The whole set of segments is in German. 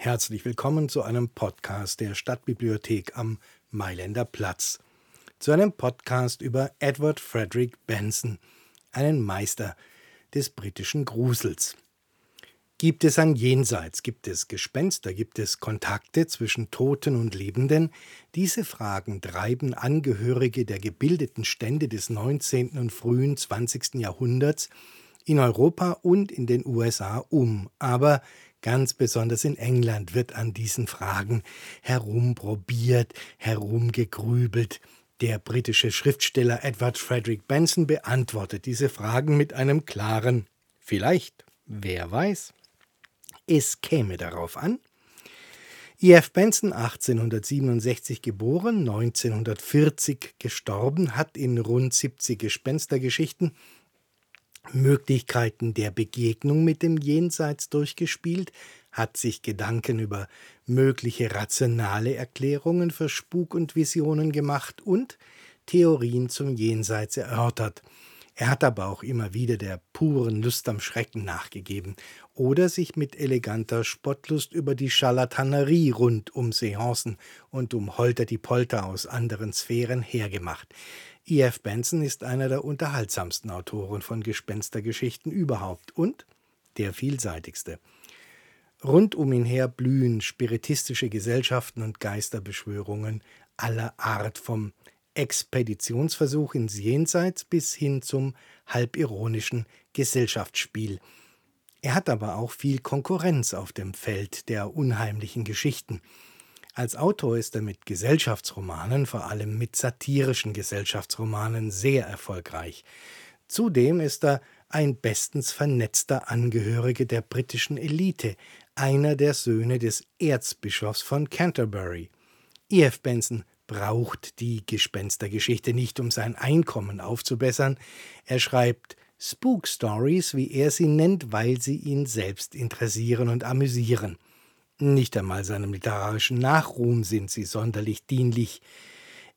Herzlich willkommen zu einem Podcast der Stadtbibliothek am Mailänder Platz. Zu einem Podcast über Edward Frederick Benson, einen Meister des britischen Grusels. Gibt es ein Jenseits? Gibt es Gespenster? Gibt es Kontakte zwischen Toten und Lebenden? Diese Fragen treiben Angehörige der gebildeten Stände des 19. und frühen 20. Jahrhunderts in Europa und in den USA um. Aber ganz besonders in England wird an diesen Fragen herumprobiert, herumgegrübelt. Der britische Schriftsteller Edward Frederick Benson beantwortet diese Fragen mit einem klaren Vielleicht, wer weiß. Es käme darauf an. E.F. Benson, 1867 geboren, 1940 gestorben, hat in rund 70 Gespenstergeschichten Möglichkeiten der Begegnung mit dem Jenseits durchgespielt, hat sich Gedanken über mögliche rationale Erklärungen für Spuk und Visionen gemacht und Theorien zum Jenseits erörtert – er hat aber auch immer wieder der puren Lust am Schrecken nachgegeben oder sich mit eleganter Spottlust über die Scharlatanerie rund um Seancen und um Holter die Polter aus anderen Sphären hergemacht. E.F. Benson ist einer der unterhaltsamsten Autoren von Gespenstergeschichten überhaupt und der vielseitigste. Rund um ihn her blühen spiritistische Gesellschaften und Geisterbeschwörungen aller Art vom Expeditionsversuch ins Jenseits bis hin zum halbironischen Gesellschaftsspiel. Er hat aber auch viel Konkurrenz auf dem Feld der unheimlichen Geschichten. Als Autor ist er mit Gesellschaftsromanen, vor allem mit satirischen Gesellschaftsromanen, sehr erfolgreich. Zudem ist er ein bestens vernetzter Angehörige der britischen Elite, einer der Söhne des Erzbischofs von Canterbury. E.F. Benson braucht die Gespenstergeschichte nicht, um sein Einkommen aufzubessern. Er schreibt Spook Stories, wie er sie nennt, weil sie ihn selbst interessieren und amüsieren. Nicht einmal seinem literarischen Nachruhm sind sie sonderlich dienlich.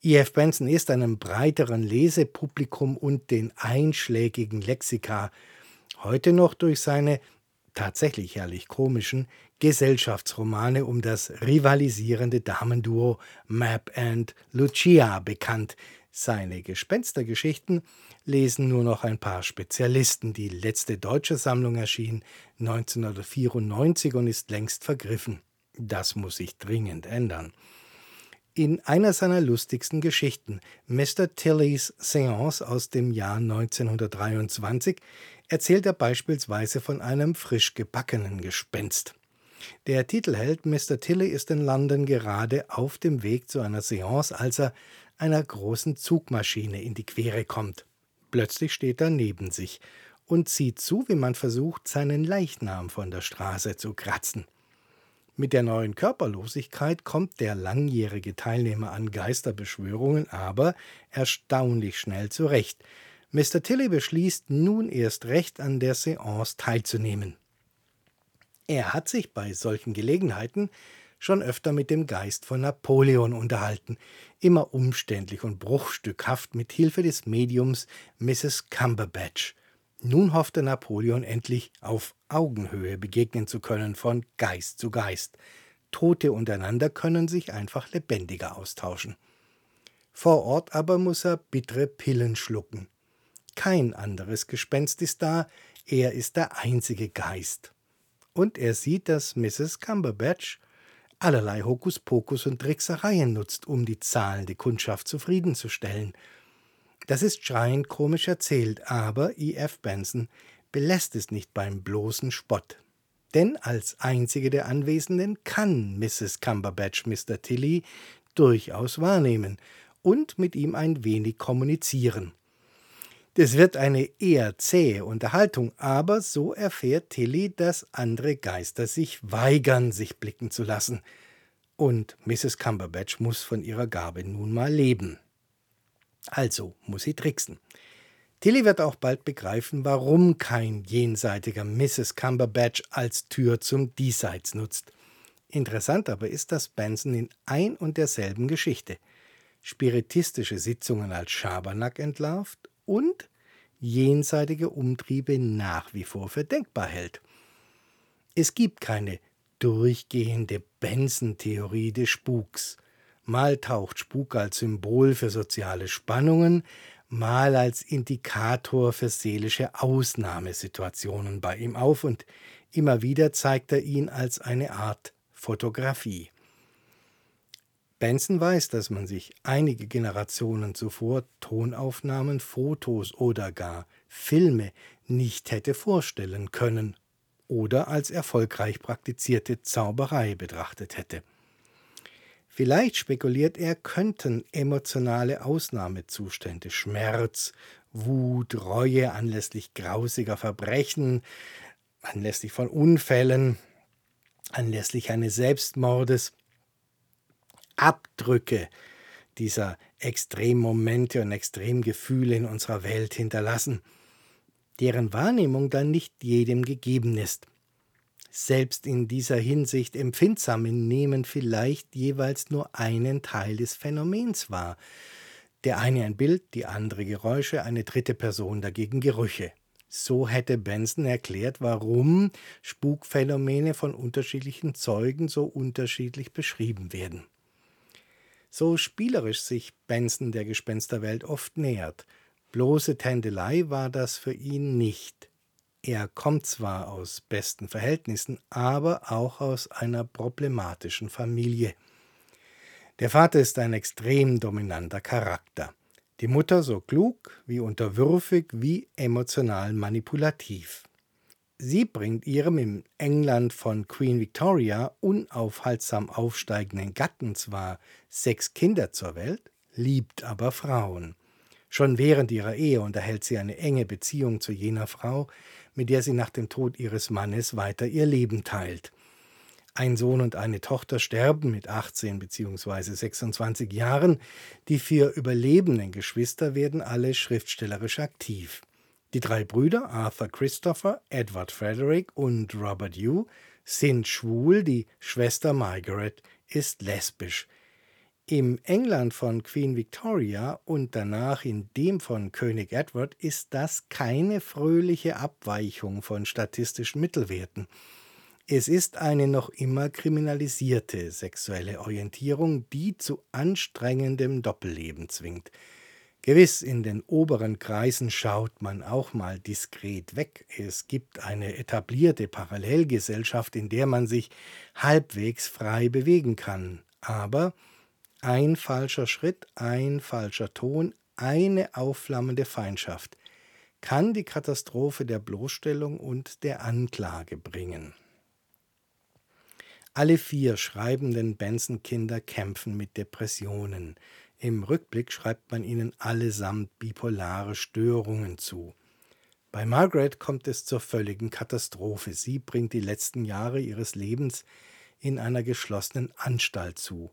E.F. Benson ist einem breiteren Lesepublikum und den einschlägigen Lexika heute noch durch seine tatsächlich herrlich komischen Gesellschaftsromane um das rivalisierende Damenduo Mab and Lucia bekannt. Seine Gespenstergeschichten lesen nur noch ein paar Spezialisten. Die letzte deutsche Sammlung erschien 1994 und ist längst vergriffen. Das muss sich dringend ändern. In einer seiner lustigsten Geschichten, Mr. Tillys Seance aus dem Jahr 1923, erzählt er beispielsweise von einem frisch gebackenen Gespenst. Der Titelheld Mr. Tilly ist in London gerade auf dem Weg zu einer Seance, als er einer großen Zugmaschine in die Quere kommt. Plötzlich steht er neben sich und sieht zu, wie man versucht, seinen Leichnam von der Straße zu kratzen. Mit der neuen Körperlosigkeit kommt der langjährige Teilnehmer an Geisterbeschwörungen aber erstaunlich schnell zurecht. Mr. Tilly beschließt nun erst recht an der Seance teilzunehmen. Er hat sich bei solchen Gelegenheiten schon öfter mit dem Geist von Napoleon unterhalten, immer umständlich und bruchstückhaft mit Hilfe des Mediums Mrs. Cumberbatch. Nun hoffte Napoleon endlich auf Augenhöhe begegnen zu können von Geist zu Geist. Tote untereinander können sich einfach lebendiger austauschen. Vor Ort aber muss er bittere Pillen schlucken. Kein anderes Gespenst ist da, er ist der einzige Geist. Und er sieht, dass Mrs. Cumberbatch allerlei Hokuspokus und Tricksereien nutzt, um die zahlende Kundschaft zufriedenzustellen – das ist schreiend komisch erzählt, aber E.F. Benson belässt es nicht beim bloßen Spott. Denn als einzige der Anwesenden kann Mrs. Cumberbatch Mr. Tilly durchaus wahrnehmen und mit ihm ein wenig kommunizieren. Das wird eine eher zähe Unterhaltung, aber so erfährt Tilly, dass andere Geister sich weigern, sich blicken zu lassen. Und Mrs. Cumberbatch muss von ihrer Gabe nun mal leben. Also muss sie tricksen. Tilly wird auch bald begreifen, warum kein jenseitiger Mrs. Cumberbatch als Tür zum Diesseits nutzt. Interessant aber ist, dass Benson in ein und derselben Geschichte spiritistische Sitzungen als Schabernack entlarvt und jenseitige Umtriebe nach wie vor für denkbar hält. Es gibt keine durchgehende Benson-Theorie des Spuks. Mal taucht Spuk als Symbol für soziale Spannungen, mal als Indikator für seelische Ausnahmesituationen bei ihm auf und immer wieder zeigt er ihn als eine Art Fotografie. Benson weiß, dass man sich einige Generationen zuvor Tonaufnahmen, Fotos oder gar Filme nicht hätte vorstellen können oder als erfolgreich praktizierte Zauberei betrachtet hätte. Vielleicht spekuliert er, könnten emotionale Ausnahmezustände, Schmerz, Wut, Reue anlässlich grausiger Verbrechen, anlässlich von Unfällen, anlässlich eines Selbstmordes, Abdrücke dieser Extremmomente und Extremgefühle in unserer Welt hinterlassen, deren Wahrnehmung dann nicht jedem gegeben ist. Selbst in dieser Hinsicht Empfindsame nehmen vielleicht jeweils nur einen Teil des Phänomens wahr. Der eine ein Bild, die andere Geräusche, eine dritte Person dagegen Gerüche. So hätte Benson erklärt, warum Spukphänomene von unterschiedlichen Zeugen so unterschiedlich beschrieben werden. So spielerisch sich Benson der Gespensterwelt oft nähert, bloße Tändelei war das für ihn nicht. Er kommt zwar aus besten Verhältnissen, aber auch aus einer problematischen Familie. Der Vater ist ein extrem dominanter Charakter, die Mutter so klug wie unterwürfig wie emotional manipulativ. Sie bringt ihrem im England von Queen Victoria unaufhaltsam aufsteigenden Gatten zwar sechs Kinder zur Welt, liebt aber Frauen. Schon während ihrer Ehe unterhält sie eine enge Beziehung zu jener Frau, mit der sie nach dem Tod ihres Mannes weiter ihr Leben teilt. Ein Sohn und eine Tochter sterben mit 18 bzw. 26 Jahren. Die vier überlebenden Geschwister werden alle schriftstellerisch aktiv. Die drei Brüder Arthur Christopher, Edward Frederick und Robert Hugh sind schwul, die Schwester Margaret ist lesbisch. Im England von Queen Victoria und danach in dem von König Edward ist das keine fröhliche Abweichung von statistischen Mittelwerten. Es ist eine noch immer kriminalisierte sexuelle Orientierung, die zu anstrengendem Doppelleben zwingt. Gewiss, in den oberen Kreisen schaut man auch mal diskret weg. Es gibt eine etablierte Parallelgesellschaft, in der man sich halbwegs frei bewegen kann. Aber ein falscher Schritt, ein falscher Ton, eine aufflammende Feindschaft kann die Katastrophe der Bloßstellung und der Anklage bringen. Alle vier schreibenden Benson-Kinder kämpfen mit Depressionen. Im Rückblick schreibt man ihnen allesamt bipolare Störungen zu. Bei Margaret kommt es zur völligen Katastrophe. Sie bringt die letzten Jahre ihres Lebens in einer geschlossenen Anstalt zu.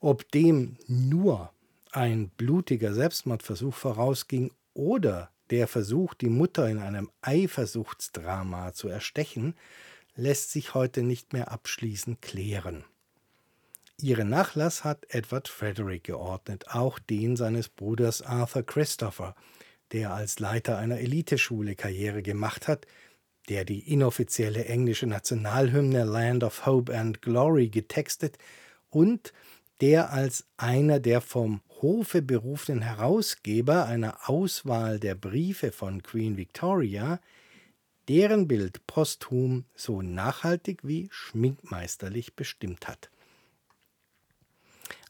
Ob dem nur ein blutiger Selbstmordversuch vorausging oder der Versuch, die Mutter in einem Eifersuchtsdrama zu erstechen, lässt sich heute nicht mehr abschließend klären. Ihren Nachlass hat Edward Frederick geordnet, auch den seines Bruders Arthur Christopher, der als Leiter einer Eliteschule Karriere gemacht hat, der die inoffizielle englische Nationalhymne Land of Hope and Glory getextet und der als einer der vom Hofe berufenen Herausgeber einer Auswahl der Briefe von Queen Victoria deren Bild posthum so nachhaltig wie schminkmeisterlich bestimmt hat.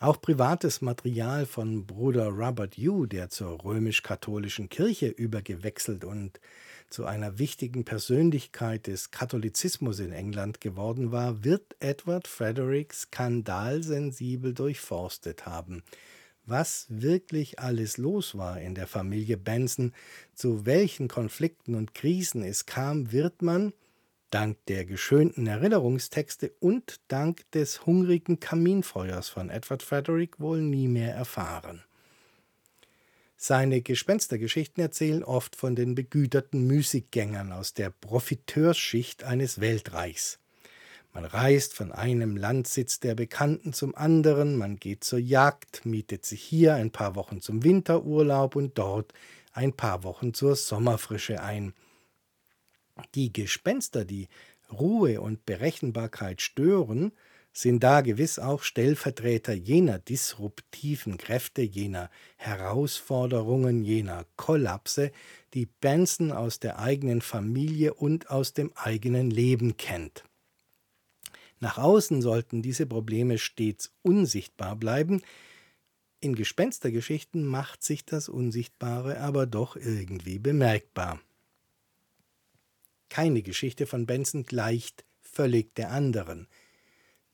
Auch privates Material von Bruder Robert Hugh, der zur römisch-katholischen Kirche übergewechselt und zu einer wichtigen Persönlichkeit des Katholizismus in England geworden war, wird Edward Frederick skandalsensibel durchforstet haben. Was wirklich alles los war in der Familie Benson, zu welchen Konflikten und Krisen es kam, wird man, dank der geschönten Erinnerungstexte und dank des hungrigen Kaminfeuers von Edward Frederick wohl nie mehr erfahren. Seine Gespenstergeschichten erzählen oft von den begüterten Müßiggängern aus der Profiteursschicht eines Weltreichs. Man reist von einem Landsitz der Bekannten zum anderen, man geht zur Jagd, mietet sich hier ein paar Wochen zum Winterurlaub und dort ein paar Wochen zur Sommerfrische ein. Die Gespenster, die Ruhe und Berechenbarkeit stören, sind da gewiss auch Stellvertreter jener disruptiven Kräfte, jener Herausforderungen, jener Kollapse, die Benson aus der eigenen Familie und aus dem eigenen Leben kennt. Nach außen sollten diese Probleme stets unsichtbar bleiben, in Gespenstergeschichten macht sich das Unsichtbare aber doch irgendwie bemerkbar. Keine Geschichte von Benson gleicht völlig der anderen.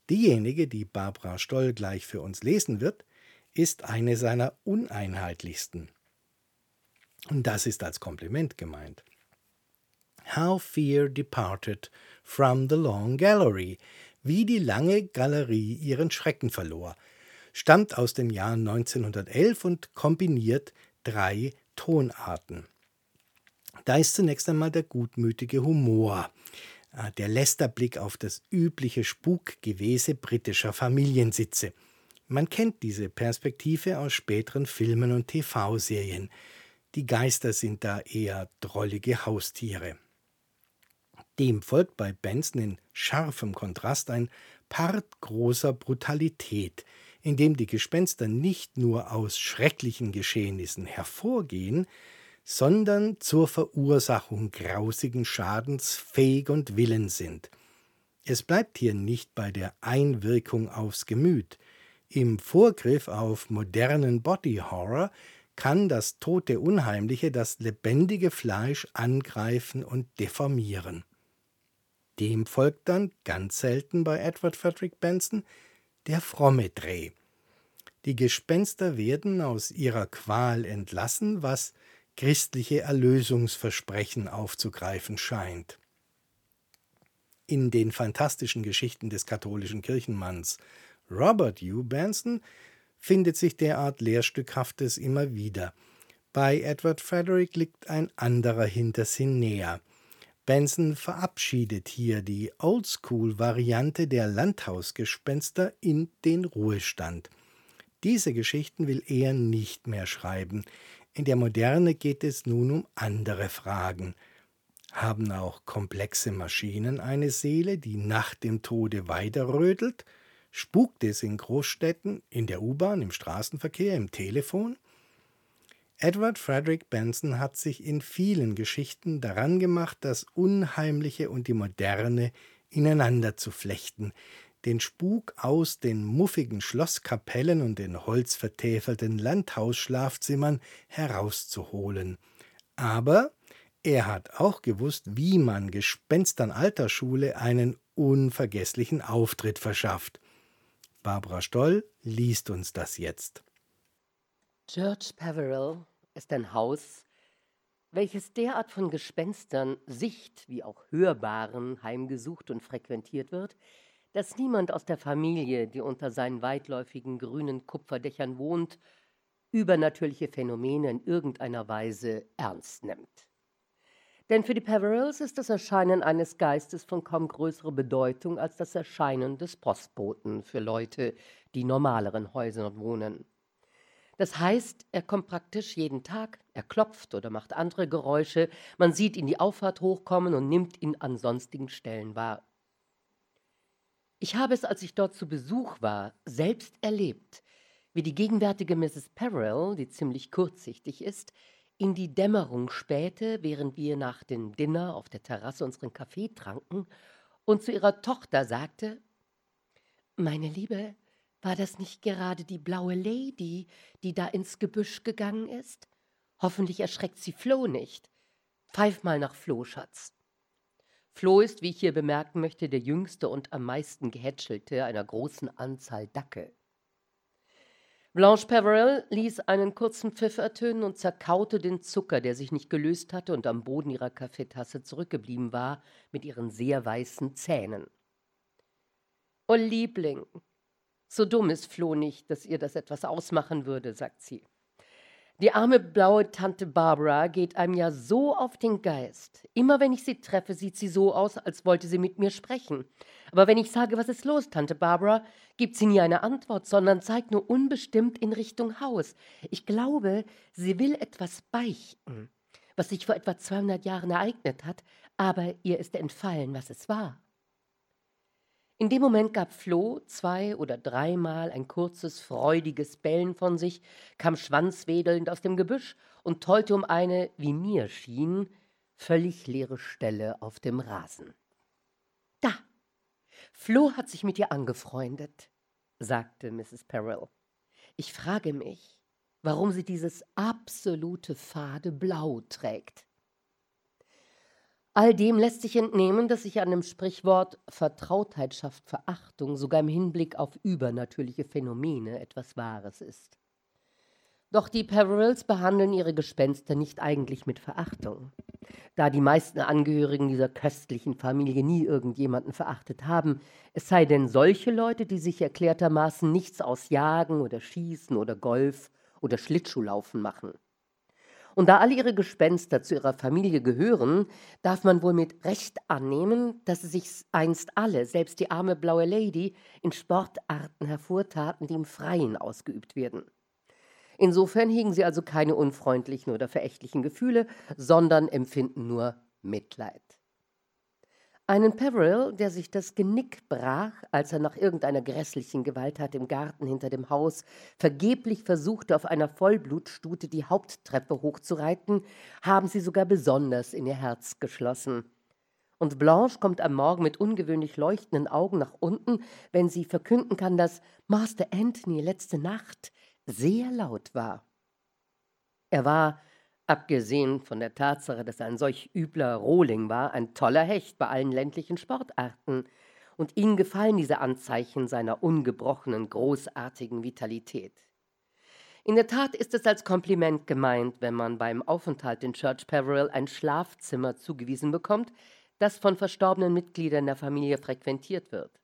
Diejenige, die Barbara Stoll gleich für uns lesen wird, ist eine seiner uneinheitlichsten. Und das ist als Kompliment gemeint. How Fear Departed from the Long Gallery, wie die lange Galerie ihren Schrecken verlor, stammt aus dem Jahr 1911 und kombiniert drei Tonarten. Da ist zunächst einmal der gutmütige Humor, äh, der Lästerblick auf das übliche Spukgewese britischer Familiensitze. Man kennt diese Perspektive aus späteren Filmen und TV-Serien. Die Geister sind da eher drollige Haustiere. Dem folgt bei Benson in scharfem Kontrast ein Part großer Brutalität, in dem die Gespenster nicht nur aus schrecklichen Geschehnissen hervorgehen, sondern zur Verursachung grausigen Schadens fähig und willens sind. Es bleibt hier nicht bei der Einwirkung aufs Gemüt. Im Vorgriff auf modernen Body Horror kann das tote Unheimliche das lebendige Fleisch angreifen und deformieren. Dem folgt dann, ganz selten bei Edward Frederick Benson, der fromme Dreh. Die Gespenster werden aus ihrer Qual entlassen, was christliche Erlösungsversprechen aufzugreifen scheint. In den fantastischen Geschichten des katholischen Kirchenmanns Robert Hugh Benson findet sich derart Lehrstückhaftes immer wieder. Bei Edward Frederick liegt ein anderer Hintersinn näher. Benson verabschiedet hier die Oldschool-Variante der Landhausgespenster in den Ruhestand. Diese Geschichten will er nicht mehr schreiben. In der Moderne geht es nun um andere Fragen. Haben auch komplexe Maschinen eine Seele, die nach dem Tode weiterrödelt? Spukt es in Großstädten, in der U-Bahn, im Straßenverkehr, im Telefon? Edward Frederick Benson hat sich in vielen Geschichten daran gemacht, das Unheimliche und die Moderne ineinander zu flechten, den Spuk aus den muffigen Schlosskapellen und den holzvertäfelten Landhausschlafzimmern herauszuholen. Aber er hat auch gewusst, wie man Gespenstern alter Schule einen unvergesslichen Auftritt verschafft. Barbara Stoll liest uns das jetzt. George Peveril ist ein Haus, welches derart von Gespenstern sicht- wie auch hörbaren heimgesucht und frequentiert wird, dass niemand aus der Familie, die unter seinen weitläufigen grünen Kupferdächern wohnt, übernatürliche Phänomene in irgendeiner Weise ernst nimmt. Denn für die Peverils ist das Erscheinen eines Geistes von kaum größerer Bedeutung als das Erscheinen des Postboten für Leute, die normaleren Häusern wohnen. Das heißt, er kommt praktisch jeden Tag, er klopft oder macht andere Geräusche, man sieht ihn die Auffahrt hochkommen und nimmt ihn an sonstigen Stellen wahr. Ich habe es, als ich dort zu Besuch war, selbst erlebt, wie die gegenwärtige Mrs. Perrell, die ziemlich kurzsichtig ist, in die Dämmerung spähte, während wir nach dem Dinner auf der Terrasse unseren Kaffee tranken, und zu ihrer Tochter sagte Meine Liebe, war das nicht gerade die blaue Lady, die da ins Gebüsch gegangen ist? Hoffentlich erschreckt sie Flo nicht. Pfeif mal nach Flo, Schatz. Flo ist, wie ich hier bemerken möchte, der jüngste und am meisten gehätschelte einer großen Anzahl Dackel. Blanche Peverell ließ einen kurzen Pfiff ertönen und zerkaute den Zucker, der sich nicht gelöst hatte und am Boden ihrer Kaffeetasse zurückgeblieben war, mit ihren sehr weißen Zähnen. Oh Liebling, so dumm ist Flo nicht, dass ihr das etwas ausmachen würde, sagt sie. Die arme blaue Tante Barbara geht einem ja so auf den Geist. Immer wenn ich sie treffe, sieht sie so aus, als wollte sie mit mir sprechen. Aber wenn ich sage, was ist los, Tante Barbara, gibt sie nie eine Antwort, sondern zeigt nur unbestimmt in Richtung Haus. Ich glaube, sie will etwas beichten, was sich vor etwa 200 Jahren ereignet hat, aber ihr ist entfallen, was es war. In dem Moment gab Flo zwei oder dreimal ein kurzes, freudiges Bellen von sich, kam schwanzwedelnd aus dem Gebüsch und tollte um eine, wie mir schien, völlig leere Stelle auf dem Rasen. Da! Flo hat sich mit ihr angefreundet, sagte Mrs. Perrell. Ich frage mich, warum sie dieses absolute fade Blau trägt. All dem lässt sich entnehmen, dass sich an dem Sprichwort Vertrautheit schafft Verachtung sogar im Hinblick auf übernatürliche Phänomene etwas Wahres ist. Doch die Peverils behandeln ihre Gespenster nicht eigentlich mit Verachtung. Da die meisten Angehörigen dieser köstlichen Familie nie irgendjemanden verachtet haben, es sei denn solche Leute, die sich erklärtermaßen nichts aus Jagen oder Schießen oder Golf oder Schlittschuhlaufen machen. Und da alle ihre Gespenster zu ihrer Familie gehören, darf man wohl mit Recht annehmen, dass sie sich einst alle, selbst die arme blaue Lady, in Sportarten hervortaten, die im Freien ausgeübt werden. Insofern hegen sie also keine unfreundlichen oder verächtlichen Gefühle, sondern empfinden nur Mitleid. Einen Peveril, der sich das Genick brach, als er nach irgendeiner grässlichen Gewalttat im Garten hinter dem Haus vergeblich versuchte, auf einer Vollblutstute die Haupttreppe hochzureiten, haben sie sogar besonders in ihr Herz geschlossen. Und Blanche kommt am Morgen mit ungewöhnlich leuchtenden Augen nach unten, wenn sie verkünden kann, dass Master Anthony letzte Nacht sehr laut war. Er war Abgesehen von der Tatsache, dass er ein solch übler Rohling war, ein toller Hecht bei allen ländlichen Sportarten, und ihnen gefallen diese Anzeichen seiner ungebrochenen, großartigen Vitalität. In der Tat ist es als Kompliment gemeint, wenn man beim Aufenthalt in Church Peveril ein Schlafzimmer zugewiesen bekommt, das von verstorbenen Mitgliedern der Familie frequentiert wird.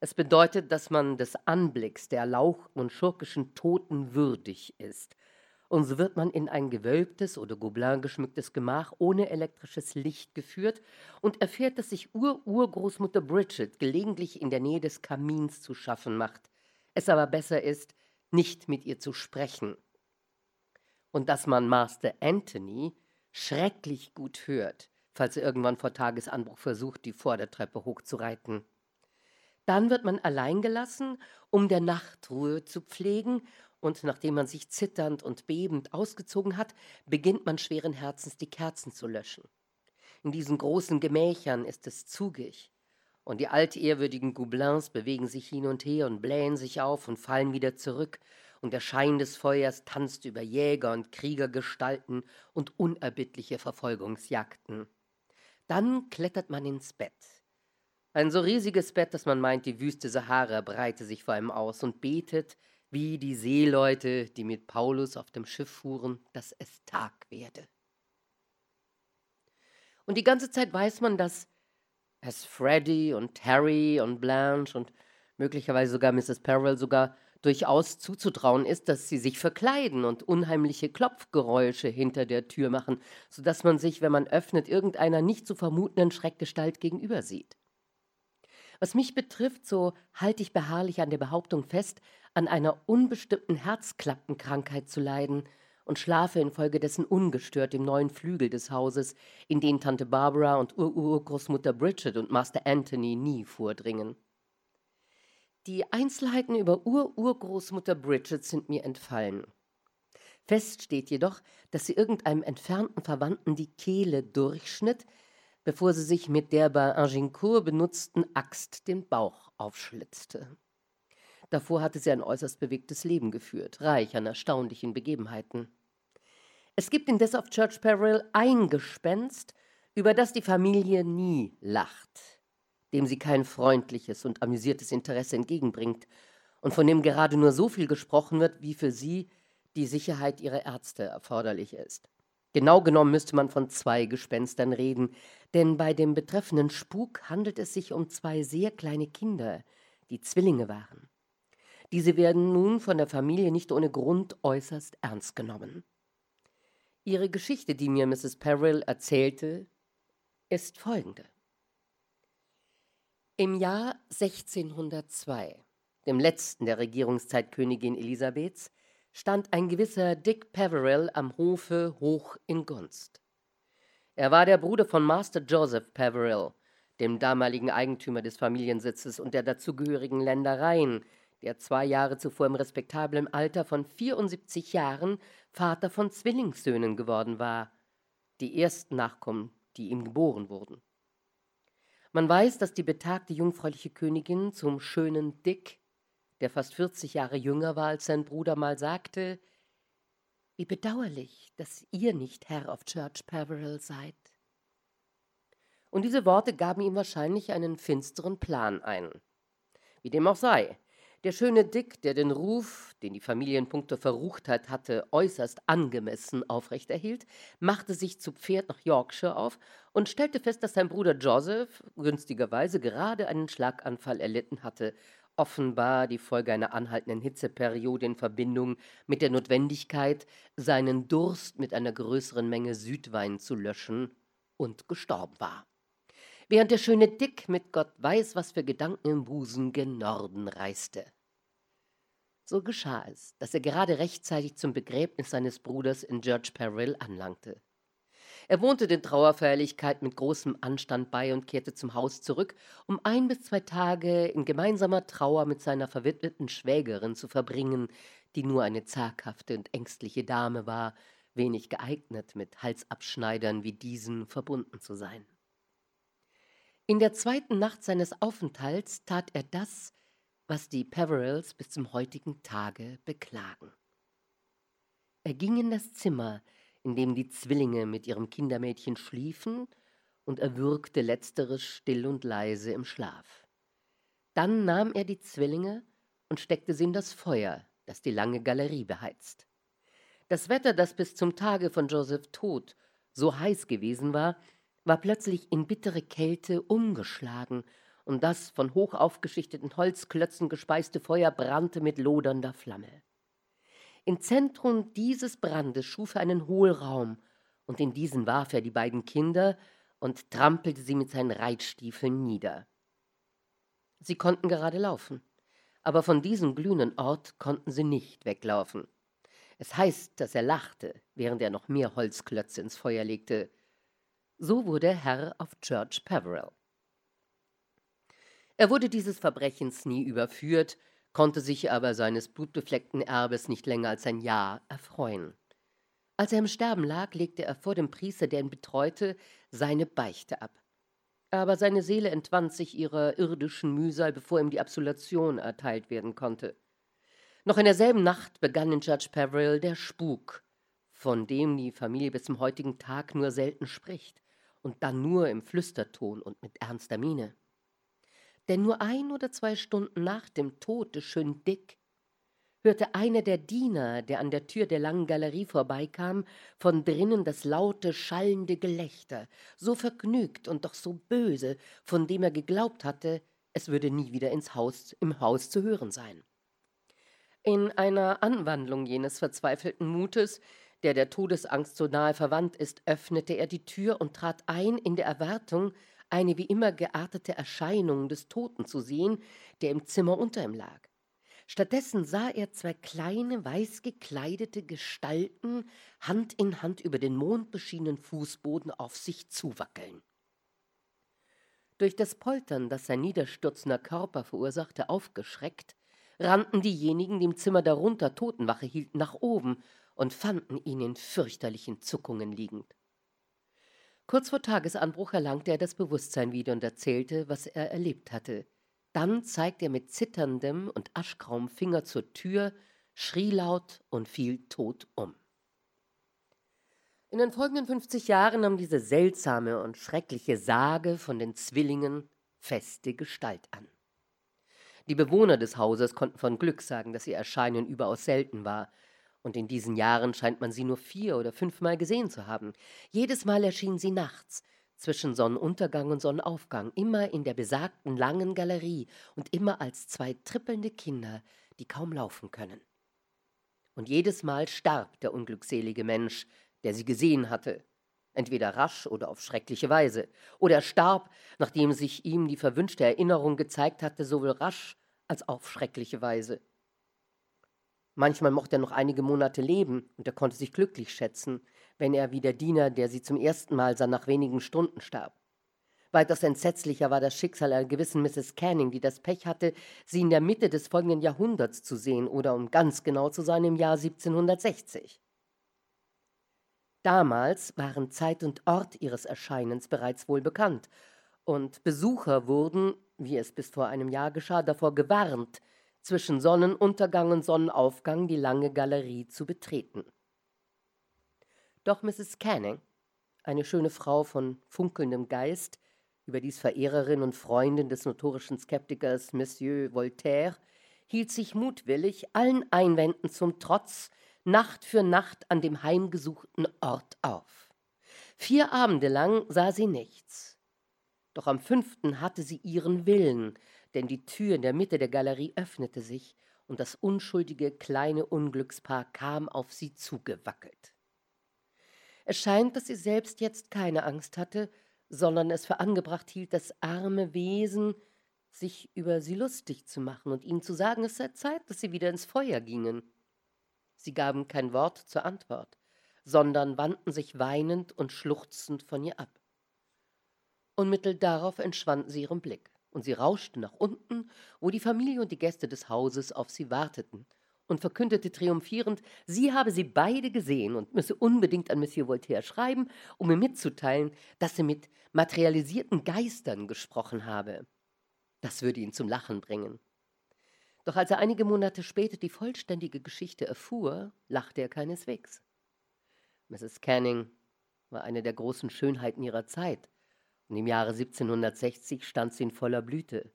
Es bedeutet, dass man des Anblicks der lauch- und schurkischen Toten würdig ist und so wird man in ein gewölbtes oder Gobelin geschmücktes Gemach ohne elektrisches Licht geführt und erfährt, dass sich Ur-Urgroßmutter Bridget gelegentlich in der Nähe des Kamins zu schaffen macht, es aber besser ist, nicht mit ihr zu sprechen. Und dass man Master Anthony schrecklich gut hört, falls er irgendwann vor Tagesanbruch versucht, die Vordertreppe hochzureiten. Dann wird man allein gelassen, um der Nachtruhe zu pflegen und nachdem man sich zitternd und bebend ausgezogen hat, beginnt man schweren Herzens die Kerzen zu löschen. In diesen großen Gemächern ist es zugig, und die altehrwürdigen Goublins bewegen sich hin und her und blähen sich auf und fallen wieder zurück, und der Schein des Feuers tanzt über Jäger und Kriegergestalten und unerbittliche Verfolgungsjagden. Dann klettert man ins Bett. Ein so riesiges Bett, dass man meint, die Wüste Sahara breite sich vor ihm aus und betet, wie die Seeleute, die mit Paulus auf dem Schiff fuhren, dass es Tag werde. Und die ganze Zeit weiß man, dass es Freddy und Harry und Blanche und möglicherweise sogar Mrs. Perrell sogar durchaus zuzutrauen ist, dass sie sich verkleiden und unheimliche Klopfgeräusche hinter der Tür machen, sodass man sich, wenn man öffnet, irgendeiner nicht zu vermutenden Schreckgestalt gegenüber sieht. Was mich betrifft, so halte ich beharrlich an der Behauptung fest, an einer unbestimmten Herzklappenkrankheit zu leiden und schlafe infolgedessen ungestört im neuen Flügel des Hauses, in den Tante Barbara und Urgroßmutter Bridget und Master Anthony nie vordringen. Die Einzelheiten über Ururgroßmutter Bridget sind mir entfallen. Fest steht jedoch, dass sie irgendeinem entfernten Verwandten die Kehle durchschnitt, bevor sie sich mit der bei Agincourt benutzten Axt den Bauch aufschlitzte. Davor hatte sie ein äußerst bewegtes Leben geführt, reich an erstaunlichen Begebenheiten. Es gibt indes auf Church Peril ein Gespenst, über das die Familie nie lacht, dem sie kein freundliches und amüsiertes Interesse entgegenbringt und von dem gerade nur so viel gesprochen wird, wie für sie die Sicherheit ihrer Ärzte erforderlich ist. Genau genommen müsste man von zwei Gespenstern reden, denn bei dem betreffenden Spuk handelt es sich um zwei sehr kleine Kinder, die Zwillinge waren. Diese werden nun von der Familie nicht ohne Grund äußerst ernst genommen. Ihre Geschichte, die mir Mrs. Perrill erzählte, ist folgende. Im Jahr 1602, dem letzten der Regierungszeit Königin Elisabeths, stand ein gewisser Dick Peverell am Hofe hoch in Gunst. Er war der Bruder von Master Joseph Peverell, dem damaligen Eigentümer des Familiensitzes und der dazugehörigen Ländereien, der zwei Jahre zuvor im respektablen Alter von 74 Jahren Vater von Zwillingssöhnen geworden war, die ersten Nachkommen, die ihm geboren wurden. Man weiß, dass die betagte jungfräuliche Königin zum schönen Dick, der fast 40 Jahre jünger war als sein Bruder, mal sagte, wie bedauerlich, dass ihr nicht Herr auf Church Peveril seid. Und diese Worte gaben ihm wahrscheinlich einen finsteren Plan ein. Wie dem auch sei, der schöne Dick, der den Ruf, den die Familienpunkte Verruchtheit hatte, äußerst angemessen aufrechterhielt, machte sich zu Pferd nach Yorkshire auf und stellte fest, dass sein Bruder Joseph günstigerweise gerade einen Schlaganfall erlitten hatte, offenbar die Folge einer anhaltenden Hitzeperiode in Verbindung mit der Notwendigkeit, seinen Durst mit einer größeren Menge Südwein zu löschen, und gestorben war während der schöne Dick mit Gott weiß, was für Gedanken im Busen gen Norden reiste. So geschah es, dass er gerade rechtzeitig zum Begräbnis seines Bruders in George Peril anlangte. Er wohnte den Trauerfeierlichkeiten mit großem Anstand bei und kehrte zum Haus zurück, um ein bis zwei Tage in gemeinsamer Trauer mit seiner verwitweten Schwägerin zu verbringen, die nur eine zaghafte und ängstliche Dame war, wenig geeignet, mit Halsabschneidern wie diesen verbunden zu sein. In der zweiten Nacht seines Aufenthalts tat er das, was die Peverils bis zum heutigen Tage beklagen. Er ging in das Zimmer, in dem die Zwillinge mit ihrem Kindermädchen schliefen, und erwürgte letzteres still und leise im Schlaf. Dann nahm er die Zwillinge und steckte sie in das Feuer, das die lange Galerie beheizt. Das Wetter, das bis zum Tage von Joseph Tod so heiß gewesen war, war plötzlich in bittere Kälte umgeschlagen und das von hoch aufgeschichteten Holzklötzen gespeiste Feuer brannte mit lodernder Flamme. Im Zentrum dieses Brandes schuf er einen Hohlraum, und in diesen warf er die beiden Kinder und trampelte sie mit seinen Reitstiefeln nieder. Sie konnten gerade laufen, aber von diesem glühenden Ort konnten sie nicht weglaufen. Es heißt, dass er lachte, während er noch mehr Holzklötze ins Feuer legte. So wurde er Herr auf Church Peveril. Er wurde dieses Verbrechens nie überführt, konnte sich aber seines blutbefleckten Erbes nicht länger als ein Jahr erfreuen. Als er im Sterben lag, legte er vor dem Priester, der ihn betreute, seine Beichte ab. Aber seine Seele entwand sich ihrer irdischen Mühsal, bevor ihm die Absolution erteilt werden konnte. Noch in derselben Nacht begann in Judge Peveril der Spuk, von dem die Familie bis zum heutigen Tag nur selten spricht und dann nur im Flüsterton und mit ernster Miene denn nur ein oder zwei Stunden nach dem Tod des schönen Dick hörte einer der Diener, der an der Tür der langen Galerie vorbeikam, von drinnen das laute, schallende Gelächter, so vergnügt und doch so böse, von dem er geglaubt hatte, es würde nie wieder ins Haus, im Haus zu hören sein. In einer Anwandlung jenes verzweifelten Mutes, der der Todesangst so nahe verwandt ist, öffnete er die Tür und trat ein in der Erwartung, eine wie immer geartete Erscheinung des Toten zu sehen, der im Zimmer unter ihm lag. Stattdessen sah er zwei kleine, weiß gekleidete Gestalten Hand in Hand über den mondbeschienenen Fußboden auf sich zuwackeln. Durch das Poltern, das sein niederstürzender Körper verursachte, aufgeschreckt, rannten diejenigen, die im Zimmer darunter Totenwache hielten, nach oben und fanden ihn in fürchterlichen Zuckungen liegend. Kurz vor Tagesanbruch erlangte er das Bewusstsein wieder und erzählte, was er erlebt hatte. Dann zeigte er mit zitterndem und aschgrauem Finger zur Tür, schrie laut und fiel tot um. In den folgenden 50 Jahren nahm diese seltsame und schreckliche Sage von den Zwillingen feste Gestalt an. Die Bewohner des Hauses konnten von Glück sagen, dass ihr Erscheinen überaus selten war, und in diesen Jahren scheint man sie nur vier oder fünfmal gesehen zu haben. Jedes Mal erschien sie nachts, zwischen Sonnenuntergang und Sonnenaufgang, immer in der besagten langen Galerie und immer als zwei trippelnde Kinder, die kaum laufen können. Und jedes Mal starb der unglückselige Mensch, der sie gesehen hatte, entweder rasch oder auf schreckliche Weise, oder er starb, nachdem sich ihm die verwünschte Erinnerung gezeigt hatte, sowohl rasch als auf schreckliche Weise. Manchmal mochte er noch einige Monate leben und er konnte sich glücklich schätzen, wenn er wie der Diener, der sie zum ersten Mal sah, nach wenigen Stunden starb. Weitaus entsetzlicher war das Schicksal einer gewissen Mrs. Canning, die das Pech hatte, sie in der Mitte des folgenden Jahrhunderts zu sehen, oder um ganz genau zu sein, im Jahr 1760. Damals waren Zeit und Ort ihres Erscheinens bereits wohl bekannt, und Besucher wurden, wie es bis vor einem Jahr geschah, davor gewarnt, zwischen Sonnenuntergang und Sonnenaufgang die lange Galerie zu betreten. Doch Mrs. Canning, eine schöne Frau von funkelndem Geist, überdies Verehrerin und Freundin des notorischen Skeptikers Monsieur Voltaire, hielt sich mutwillig, allen Einwänden zum Trotz, Nacht für Nacht an dem heimgesuchten Ort auf. Vier Abende lang sah sie nichts. Doch am fünften hatte sie ihren Willen, denn die Tür in der Mitte der Galerie öffnete sich und das unschuldige kleine Unglückspaar kam auf sie zugewackelt. Es scheint, dass sie selbst jetzt keine Angst hatte, sondern es für angebracht hielt, das arme Wesen sich über sie lustig zu machen und ihnen zu sagen, es sei Zeit, dass sie wieder ins Feuer gingen. Sie gaben kein Wort zur Antwort, sondern wandten sich weinend und schluchzend von ihr ab. Unmittelbar darauf entschwanden sie ihrem Blick, und sie rauschte nach unten, wo die Familie und die Gäste des Hauses auf sie warteten, und verkündete triumphierend, sie habe sie beide gesehen und müsse unbedingt an Monsieur Voltaire schreiben, um ihm mitzuteilen, dass sie mit materialisierten Geistern gesprochen habe. Das würde ihn zum Lachen bringen. Doch als er einige Monate später die vollständige Geschichte erfuhr, lachte er keineswegs. Mrs. Canning war eine der großen Schönheiten ihrer Zeit, und im Jahre 1760 stand sie in voller Blüte.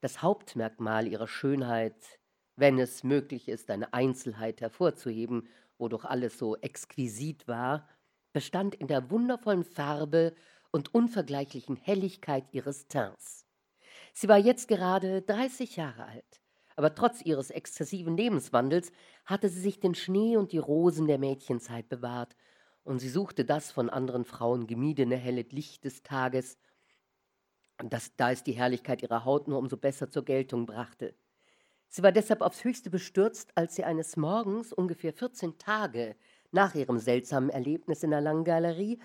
Das Hauptmerkmal ihrer Schönheit wenn es möglich ist, eine Einzelheit hervorzuheben, wodurch alles so exquisit war, bestand in der wundervollen Farbe und unvergleichlichen Helligkeit ihres Teints. Sie war jetzt gerade 30 Jahre alt, aber trotz ihres exzessiven Lebenswandels hatte sie sich den Schnee und die Rosen der Mädchenzeit bewahrt, und sie suchte das von anderen Frauen gemiedene helle Licht des Tages, das, da es die Herrlichkeit ihrer Haut nur umso besser zur Geltung brachte. Sie war deshalb aufs höchste bestürzt, als sie eines Morgens, ungefähr 14 Tage nach ihrem seltsamen Erlebnis in der Langen Galerie,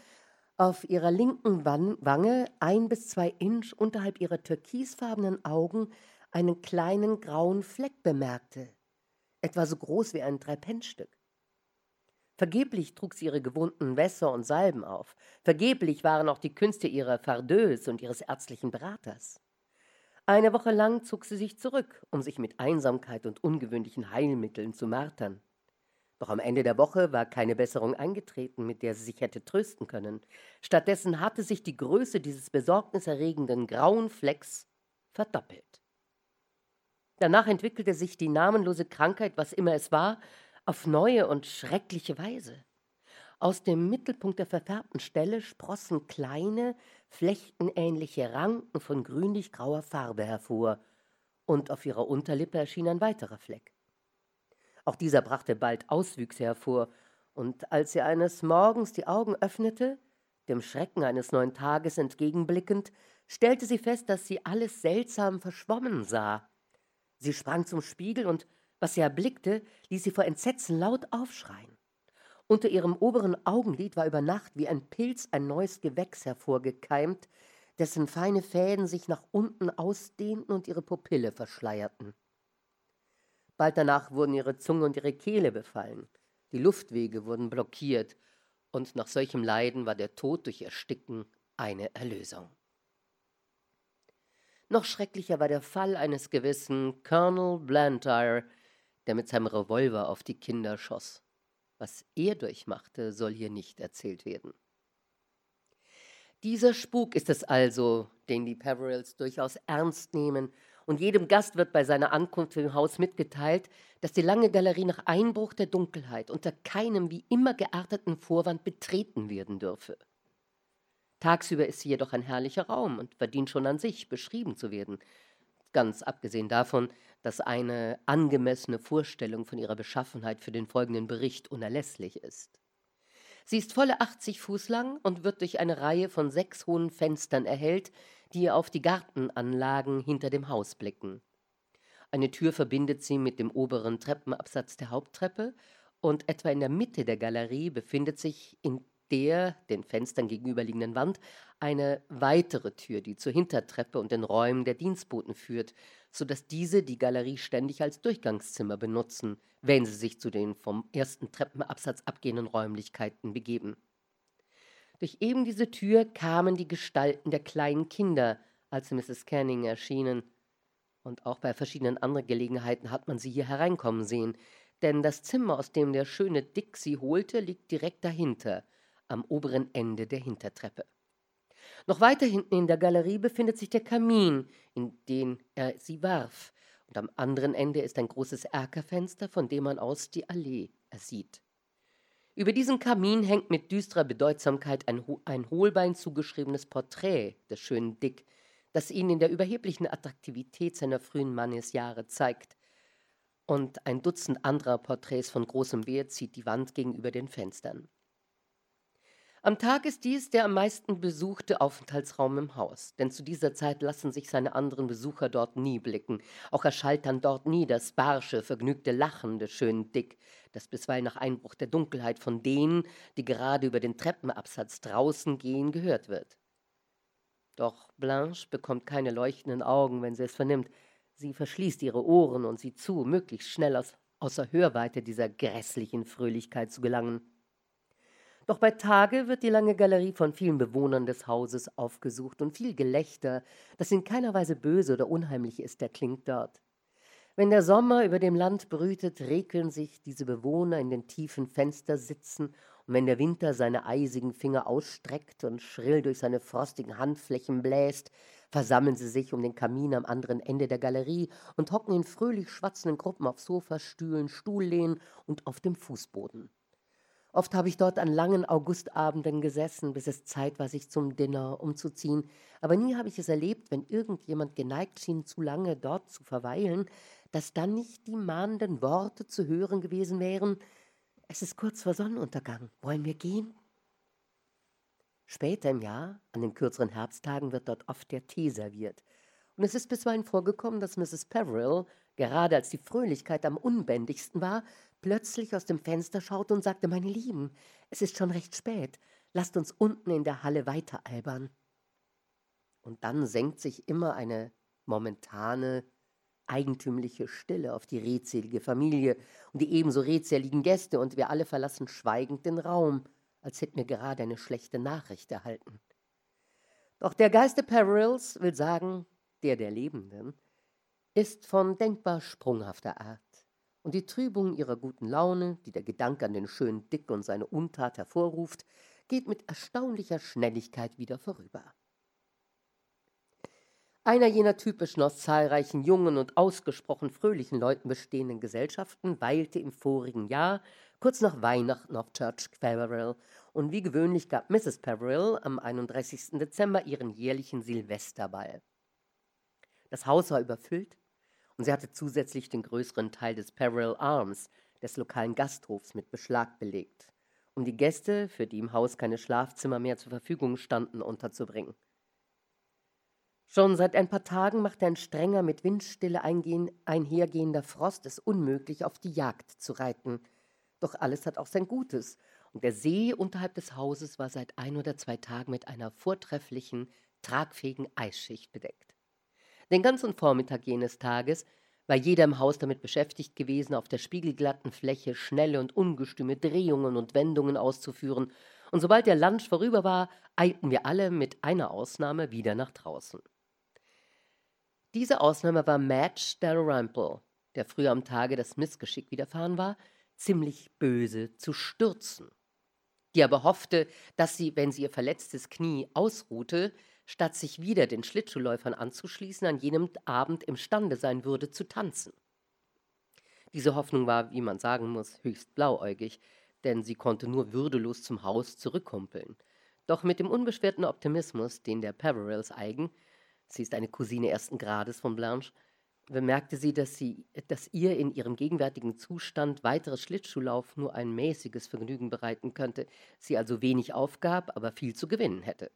auf ihrer linken Wange, ein bis zwei Inch unterhalb ihrer türkisfarbenen Augen, einen kleinen grauen Fleck bemerkte, etwa so groß wie ein Dreipennstück. Vergeblich trug sie ihre gewohnten Wässer und Salben auf. Vergeblich waren auch die Künste ihrer Fardeuse und ihres ärztlichen Beraters. Eine Woche lang zog sie sich zurück, um sich mit Einsamkeit und ungewöhnlichen Heilmitteln zu martern. Doch am Ende der Woche war keine Besserung eingetreten, mit der sie sich hätte trösten können. Stattdessen hatte sich die Größe dieses besorgniserregenden grauen Flecks verdoppelt. Danach entwickelte sich die namenlose Krankheit, was immer es war, auf neue und schreckliche Weise. Aus dem Mittelpunkt der verfärbten Stelle sprossen kleine, flechtenähnliche Ranken von grünlich-grauer Farbe hervor, und auf ihrer Unterlippe erschien ein weiterer Fleck. Auch dieser brachte bald Auswüchse hervor, und als sie eines Morgens die Augen öffnete, dem Schrecken eines neuen Tages entgegenblickend, stellte sie fest, dass sie alles seltsam verschwommen sah. Sie sprang zum Spiegel und, was sie erblickte, ließ sie vor Entsetzen laut aufschreien. Unter ihrem oberen Augenlid war über Nacht wie ein Pilz ein neues Gewächs hervorgekeimt, dessen feine Fäden sich nach unten ausdehnten und ihre Pupille verschleierten. Bald danach wurden ihre Zunge und ihre Kehle befallen, die Luftwege wurden blockiert, und nach solchem Leiden war der Tod durch Ersticken eine Erlösung. Noch schrecklicher war der Fall eines gewissen Colonel Blantyre, der mit seinem Revolver auf die Kinder schoss. Was er durchmachte, soll hier nicht erzählt werden. Dieser Spuk ist es also, den die Peverils durchaus ernst nehmen, und jedem Gast wird bei seiner Ankunft im Haus mitgeteilt, dass die lange Galerie nach Einbruch der Dunkelheit unter keinem wie immer gearteten Vorwand betreten werden dürfe. Tagsüber ist sie jedoch ein herrlicher Raum und verdient schon an sich, beschrieben zu werden, ganz abgesehen davon, dass eine angemessene Vorstellung von ihrer Beschaffenheit für den folgenden Bericht unerlässlich ist. Sie ist volle 80 Fuß lang und wird durch eine Reihe von sechs hohen Fenstern erhellt, die auf die Gartenanlagen hinter dem Haus blicken. Eine Tür verbindet sie mit dem oberen Treppenabsatz der Haupttreppe und etwa in der Mitte der Galerie befindet sich in der den Fenstern gegenüberliegenden Wand eine weitere Tür, die zur Hintertreppe und den Räumen der Dienstboten führt, so dass diese die Galerie ständig als Durchgangszimmer benutzen, wenn sie sich zu den vom ersten Treppenabsatz abgehenden Räumlichkeiten begeben. Durch eben diese Tür kamen die Gestalten der kleinen Kinder, als Mrs. Canning erschienen. Und auch bei verschiedenen anderen Gelegenheiten hat man sie hier hereinkommen sehen, denn das Zimmer, aus dem der schöne Dick sie holte, liegt direkt dahinter, am oberen Ende der Hintertreppe. Noch weiter hinten in der Galerie befindet sich der Kamin, in den er sie warf, und am anderen Ende ist ein großes Erkerfenster, von dem man aus die Allee ersieht. Über diesem Kamin hängt mit düsterer Bedeutsamkeit ein, ein Hohlbein zugeschriebenes Porträt des schönen Dick, das ihn in der überheblichen Attraktivität seiner frühen Mannesjahre zeigt. Und ein Dutzend anderer Porträts von großem Wert zieht die Wand gegenüber den Fenstern. Am Tag ist dies der am meisten besuchte Aufenthaltsraum im Haus, denn zu dieser Zeit lassen sich seine anderen Besucher dort nie blicken. Auch erschallt dann dort nie das barsche, vergnügte Lachen des schönen Dick, das bisweilen nach Einbruch der Dunkelheit von denen, die gerade über den Treppenabsatz draußen gehen, gehört wird. Doch Blanche bekommt keine leuchtenden Augen, wenn sie es vernimmt. Sie verschließt ihre Ohren und sieht zu, möglichst schnell aus, außer Hörweite dieser grässlichen Fröhlichkeit zu gelangen. Doch bei Tage wird die lange Galerie von vielen Bewohnern des Hauses aufgesucht und viel Gelächter, das in keiner Weise böse oder unheimlich ist, erklingt dort. Wenn der Sommer über dem Land brütet, regeln sich diese Bewohner in den tiefen Fenstersitzen, und wenn der Winter seine eisigen Finger ausstreckt und schrill durch seine frostigen Handflächen bläst, versammeln sie sich um den Kamin am anderen Ende der Galerie und hocken in fröhlich schwatzenden Gruppen auf Sofastühlen, Stuhllehnen und auf dem Fußboden. Oft habe ich dort an langen Augustabenden gesessen, bis es Zeit war, sich zum Dinner umzuziehen. Aber nie habe ich es erlebt, wenn irgendjemand geneigt schien, zu lange dort zu verweilen, dass dann nicht die mahnenden Worte zu hören gewesen wären. Es ist kurz vor Sonnenuntergang. Wollen wir gehen? Später im Jahr, an den kürzeren Herbsttagen, wird dort oft der Tee serviert. Und es ist bisweilen vorgekommen, dass Mrs. Peveril, gerade als die Fröhlichkeit am unbändigsten war, plötzlich aus dem Fenster schaute und sagte, meine Lieben, es ist schon recht spät, lasst uns unten in der Halle weiteralbern. Und dann senkt sich immer eine momentane, eigentümliche Stille auf die redselige Familie und die ebenso redseligen Gäste, und wir alle verlassen schweigend den Raum, als hätten wir gerade eine schlechte Nachricht erhalten. Doch der Geist der Perils will sagen, der der Lebenden, ist von denkbar sprunghafter Art und die Trübung ihrer guten Laune, die der Gedanke an den schönen Dick und seine Untat hervorruft, geht mit erstaunlicher Schnelligkeit wieder vorüber. Einer jener typischen aus zahlreichen jungen und ausgesprochen fröhlichen Leuten bestehenden Gesellschaften weilte im vorigen Jahr kurz nach Weihnachten auf Church Peveril und wie gewöhnlich gab Mrs. Peveril am 31. Dezember ihren jährlichen Silvesterball. Das Haus war überfüllt, und sie hatte zusätzlich den größeren Teil des Peril Arms, des lokalen Gasthofs, mit Beschlag belegt, um die Gäste, für die im Haus keine Schlafzimmer mehr zur Verfügung standen, unterzubringen. Schon seit ein paar Tagen machte ein strenger, mit Windstille einhergehender Frost es unmöglich, auf die Jagd zu reiten. Doch alles hat auch sein Gutes, und der See unterhalb des Hauses war seit ein oder zwei Tagen mit einer vortrefflichen, tragfähigen Eisschicht bedeckt. Den ganzen Vormittag jenes Tages war jeder im Haus damit beschäftigt gewesen, auf der spiegelglatten Fläche schnelle und ungestüme Drehungen und Wendungen auszuführen, und sobald der Lunch vorüber war, eilten wir alle mit einer Ausnahme wieder nach draußen. Diese Ausnahme war Madge Dalrymple, der früher am Tage das Missgeschick widerfahren war, ziemlich böse zu stürzen, die aber hoffte, dass sie, wenn sie ihr verletztes Knie ausruhte, statt sich wieder den Schlittschuhläufern anzuschließen, an jenem Abend imstande sein würde zu tanzen. Diese Hoffnung war, wie man sagen muss, höchst blauäugig, denn sie konnte nur würdelos zum Haus zurückkumpeln. Doch mit dem unbeschwerten Optimismus, den der Peverils eigen, sie ist eine Cousine ersten Grades von Blanche, bemerkte sie, dass, sie, dass ihr in ihrem gegenwärtigen Zustand weiteres Schlittschuhlauf nur ein mäßiges Vergnügen bereiten könnte, sie also wenig aufgab, aber viel zu gewinnen hätte.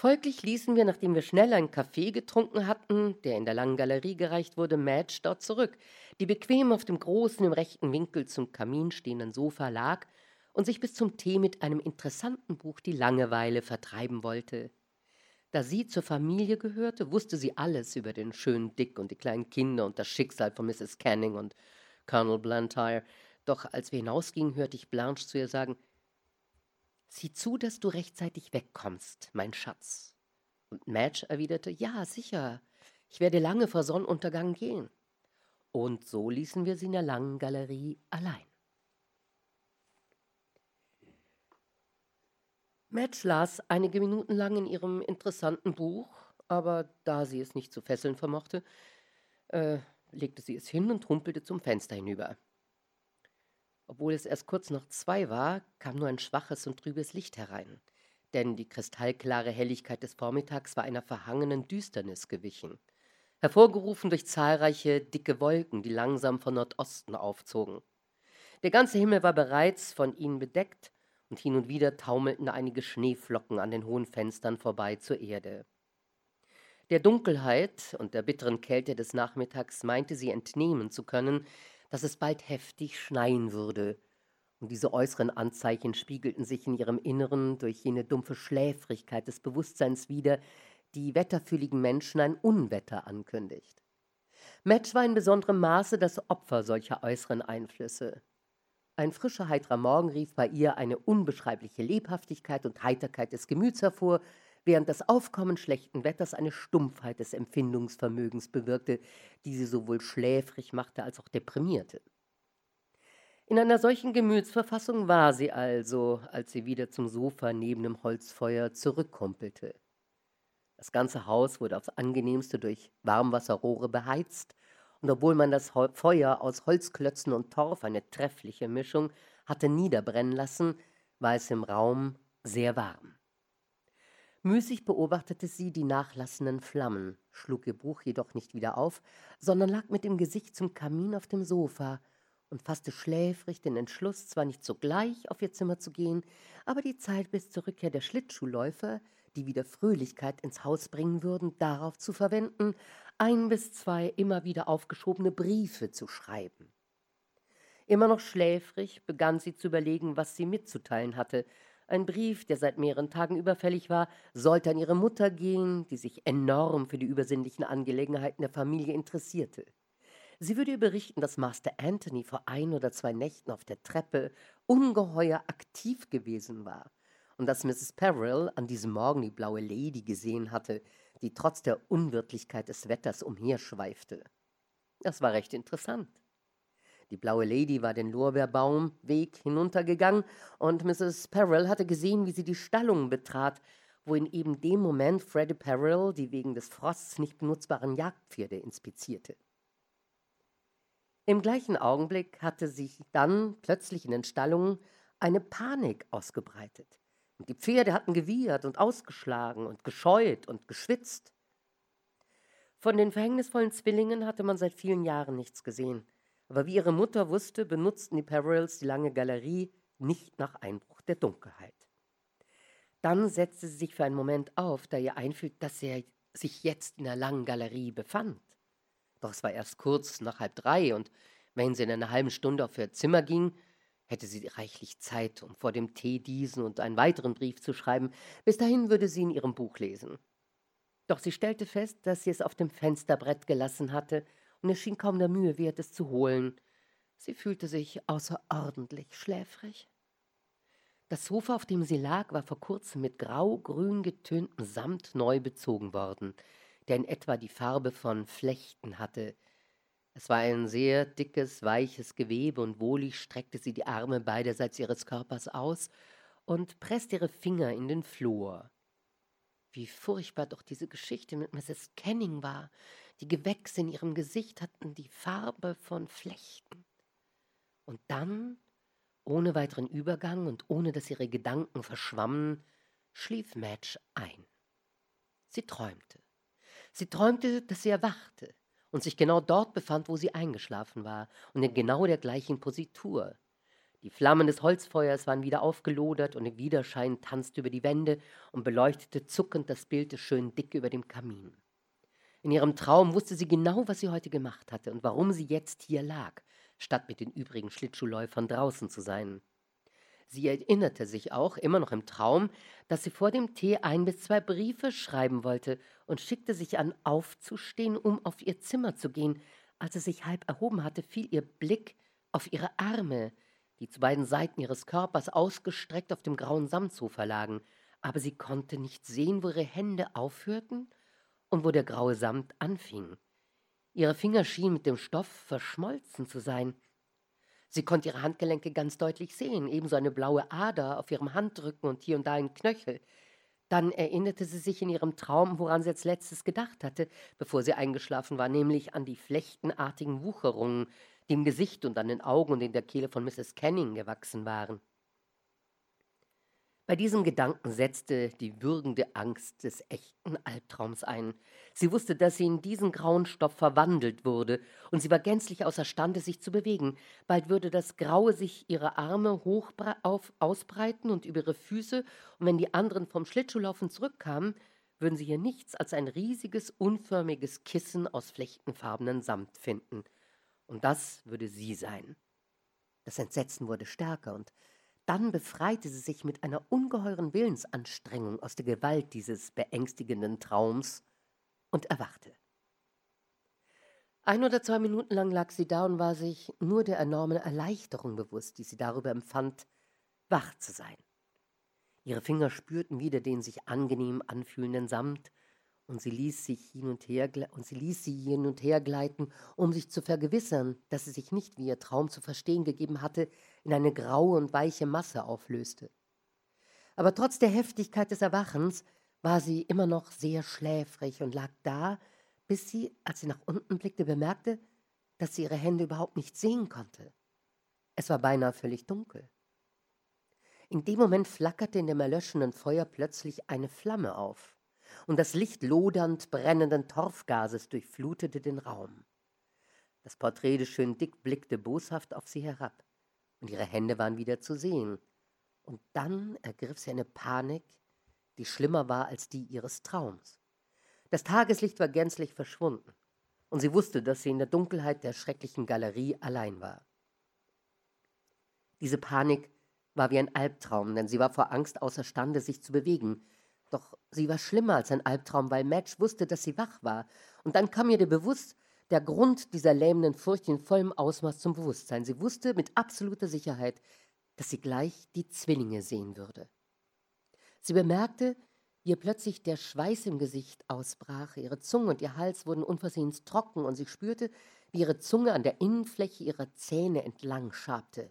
Folglich ließen wir, nachdem wir schnell einen Kaffee getrunken hatten, der in der langen Galerie gereicht wurde, Madge dort zurück, die bequem auf dem großen, im rechten Winkel zum Kamin stehenden Sofa lag und sich bis zum Tee mit einem interessanten Buch die Langeweile vertreiben wollte. Da sie zur Familie gehörte, wusste sie alles über den schönen Dick und die kleinen Kinder und das Schicksal von Mrs. Canning und Colonel Blantyre. Doch als wir hinausgingen, hörte ich Blanche zu ihr sagen: Sieh zu, dass du rechtzeitig wegkommst, mein Schatz. Und Madge erwiderte: Ja, sicher. Ich werde lange vor Sonnenuntergang gehen. Und so ließen wir sie in der langen Galerie allein. Madge las einige Minuten lang in ihrem interessanten Buch, aber da sie es nicht zu fesseln vermochte, äh, legte sie es hin und trumpelte zum Fenster hinüber. Obwohl es erst kurz nach zwei war, kam nur ein schwaches und trübes Licht herein, denn die kristallklare Helligkeit des Vormittags war einer verhangenen Düsternis gewichen, hervorgerufen durch zahlreiche dicke Wolken, die langsam von Nordosten aufzogen. Der ganze Himmel war bereits von ihnen bedeckt, und hin und wieder taumelten einige Schneeflocken an den hohen Fenstern vorbei zur Erde. Der Dunkelheit und der bitteren Kälte des Nachmittags meinte sie entnehmen zu können, dass es bald heftig schneien würde, und diese äußeren Anzeichen spiegelten sich in ihrem Inneren durch jene dumpfe Schläfrigkeit des Bewusstseins wider, die wetterfühligen Menschen ein Unwetter ankündigt. Match war in besonderem Maße das Opfer solcher äußeren Einflüsse. Ein frischer, heiterer Morgen rief bei ihr eine unbeschreibliche Lebhaftigkeit und Heiterkeit des Gemüts hervor, während das Aufkommen schlechten Wetters eine Stumpfheit des Empfindungsvermögens bewirkte, die sie sowohl schläfrig machte als auch deprimierte. In einer solchen Gemütsverfassung war sie also, als sie wieder zum Sofa neben dem Holzfeuer zurückkumpelte. Das ganze Haus wurde aufs angenehmste durch Warmwasserrohre beheizt, und obwohl man das Feuer aus Holzklötzen und Torf, eine treffliche Mischung, hatte niederbrennen lassen, war es im Raum sehr warm. Müßig beobachtete sie die nachlassenden Flammen, schlug ihr Buch jedoch nicht wieder auf, sondern lag mit dem Gesicht zum Kamin auf dem Sofa und fasste schläfrig den Entschluss, zwar nicht sogleich auf ihr Zimmer zu gehen, aber die Zeit bis zur Rückkehr der Schlittschuhläufer, die wieder Fröhlichkeit ins Haus bringen würden, darauf zu verwenden, ein bis zwei immer wieder aufgeschobene Briefe zu schreiben. Immer noch schläfrig begann sie zu überlegen, was sie mitzuteilen hatte. Ein Brief, der seit mehreren Tagen überfällig war, sollte an ihre Mutter gehen, die sich enorm für die übersinnlichen Angelegenheiten der Familie interessierte. Sie würde ihr berichten, dass Master Anthony vor ein oder zwei Nächten auf der Treppe ungeheuer aktiv gewesen war und dass Mrs. Perrill an diesem Morgen die blaue Lady gesehen hatte, die trotz der Unwirtlichkeit des Wetters umherschweifte. Das war recht interessant. Die blaue Lady war den Lorbeerbaumweg hinuntergegangen und Mrs. Perrill hatte gesehen, wie sie die Stallung betrat, wo in eben dem Moment Freddy Perrill die wegen des Frosts nicht benutzbaren Jagdpferde inspizierte. Im gleichen Augenblick hatte sich dann plötzlich in den Stallungen eine Panik ausgebreitet. Und die Pferde hatten gewiehert und ausgeschlagen und gescheut und geschwitzt. Von den verhängnisvollen Zwillingen hatte man seit vielen Jahren nichts gesehen. Aber wie ihre Mutter wusste, benutzten die Perils die lange Galerie nicht nach Einbruch der Dunkelheit. Dann setzte sie sich für einen Moment auf, da ihr einfiel, dass er sich jetzt in der langen Galerie befand. Doch es war erst kurz nach halb drei, und wenn sie in einer halben Stunde auf ihr Zimmer ging, hätte sie reichlich Zeit, um vor dem Tee diesen und einen weiteren Brief zu schreiben. Bis dahin würde sie in ihrem Buch lesen. Doch sie stellte fest, dass sie es auf dem Fensterbrett gelassen hatte, und es schien kaum der Mühe wert, es zu holen. Sie fühlte sich außerordentlich schläfrig. Das Sofa, auf dem sie lag, war vor kurzem mit grau-grün getöntem Samt neu bezogen worden, der in etwa die Farbe von Flechten hatte, es war ein sehr dickes, weiches Gewebe und wohlig streckte sie die Arme beiderseits ihres Körpers aus und presste ihre Finger in den Flur. Wie furchtbar doch diese Geschichte mit Mrs. Canning war. Die Gewächse in ihrem Gesicht hatten die Farbe von Flechten. Und dann, ohne weiteren Übergang und ohne dass ihre Gedanken verschwammen, schlief Madge ein. Sie träumte. Sie träumte, dass sie erwachte und sich genau dort befand, wo sie eingeschlafen war und in genau der gleichen Positur. Die Flammen des Holzfeuers waren wieder aufgelodert und der Widerschein tanzte über die Wände und beleuchtete zuckend das Bild des schönen Dick über dem Kamin. In ihrem Traum wusste sie genau, was sie heute gemacht hatte und warum sie jetzt hier lag, statt mit den übrigen Schlittschuhläufern draußen zu sein. Sie erinnerte sich auch, immer noch im Traum, dass sie vor dem Tee ein bis zwei Briefe schreiben wollte und schickte sich an, aufzustehen, um auf ihr Zimmer zu gehen. Als sie sich halb erhoben hatte, fiel ihr Blick auf ihre Arme, die zu beiden Seiten ihres Körpers ausgestreckt auf dem grauen Samtsofa lagen, aber sie konnte nicht sehen, wo ihre Hände aufhörten und wo der graue Samt anfing. Ihre Finger schienen mit dem Stoff verschmolzen zu sein. Sie konnte ihre Handgelenke ganz deutlich sehen, ebenso eine blaue Ader auf ihrem Handrücken und hier und da ein Knöchel. Dann erinnerte sie sich in ihrem Traum, woran sie als letztes gedacht hatte, bevor sie eingeschlafen war, nämlich an die flechtenartigen Wucherungen, die im Gesicht und an den Augen und in der Kehle von Mrs. Canning gewachsen waren. Bei diesem Gedanken setzte die würgende Angst des echten Albtraums ein. Sie wusste, dass sie in diesen grauen Stoff verwandelt wurde, und sie war gänzlich außerstande, sich zu bewegen. Bald würde das Graue sich ihre Arme hoch auf, ausbreiten und über ihre Füße, und wenn die anderen vom Schlittschuhlaufen zurückkamen, würden sie hier nichts als ein riesiges, unförmiges Kissen aus flechtenfarbenen Samt finden. Und das würde sie sein. Das Entsetzen wurde stärker, und dann befreite sie sich mit einer ungeheuren Willensanstrengung aus der Gewalt dieses beängstigenden Traums und erwachte. Ein oder zwei Minuten lang lag sie da und war sich nur der enormen Erleichterung bewusst, die sie darüber empfand, wach zu sein. Ihre Finger spürten wieder den sich angenehm anfühlenden Samt, und sie ließ sich hin und her und sie ließ sie hin und her gleiten, um sich zu vergewissern, dass sie sich nicht, wie ihr Traum zu verstehen gegeben hatte, in eine graue und weiche Masse auflöste. Aber trotz der Heftigkeit des Erwachens war sie immer noch sehr schläfrig und lag da, bis sie, als sie nach unten blickte, bemerkte, dass sie ihre Hände überhaupt nicht sehen konnte. Es war beinahe völlig dunkel. In dem Moment flackerte in dem erlöschenden Feuer plötzlich eine Flamme auf, und das Licht lodernd brennenden Torfgases durchflutete den Raum. Das Porträt des schönen Dick blickte boshaft auf sie herab und ihre Hände waren wieder zu sehen. Und dann ergriff sie eine Panik, die schlimmer war als die ihres Traums. Das Tageslicht war gänzlich verschwunden, und sie wusste, dass sie in der Dunkelheit der schrecklichen Galerie allein war. Diese Panik war wie ein Albtraum, denn sie war vor Angst außerstande, sich zu bewegen. Doch sie war schlimmer als ein Albtraum, weil Madge wusste, dass sie wach war. Und dann kam ihr der Bewusst, der Grund dieser lähmenden Furcht in vollem Ausmaß zum Bewusstsein. Sie wusste mit absoluter Sicherheit, dass sie gleich die Zwillinge sehen würde. Sie bemerkte, wie ihr plötzlich der Schweiß im Gesicht ausbrach, ihre Zunge und ihr Hals wurden unversehens trocken und sie spürte, wie ihre Zunge an der Innenfläche ihrer Zähne entlang schabte.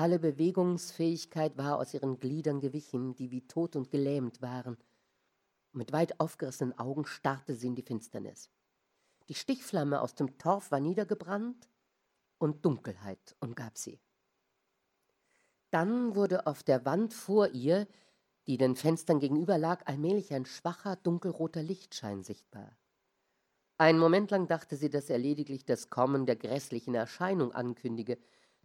Alle Bewegungsfähigkeit war aus ihren Gliedern gewichen, die wie tot und gelähmt waren. Mit weit aufgerissenen Augen starrte sie in die Finsternis. Die Stichflamme aus dem Torf war niedergebrannt und Dunkelheit umgab sie. Dann wurde auf der Wand vor ihr, die den Fenstern gegenüber lag, allmählich ein schwacher, dunkelroter Lichtschein sichtbar. Einen Moment lang dachte sie, dass er lediglich das Kommen der grässlichen Erscheinung ankündige,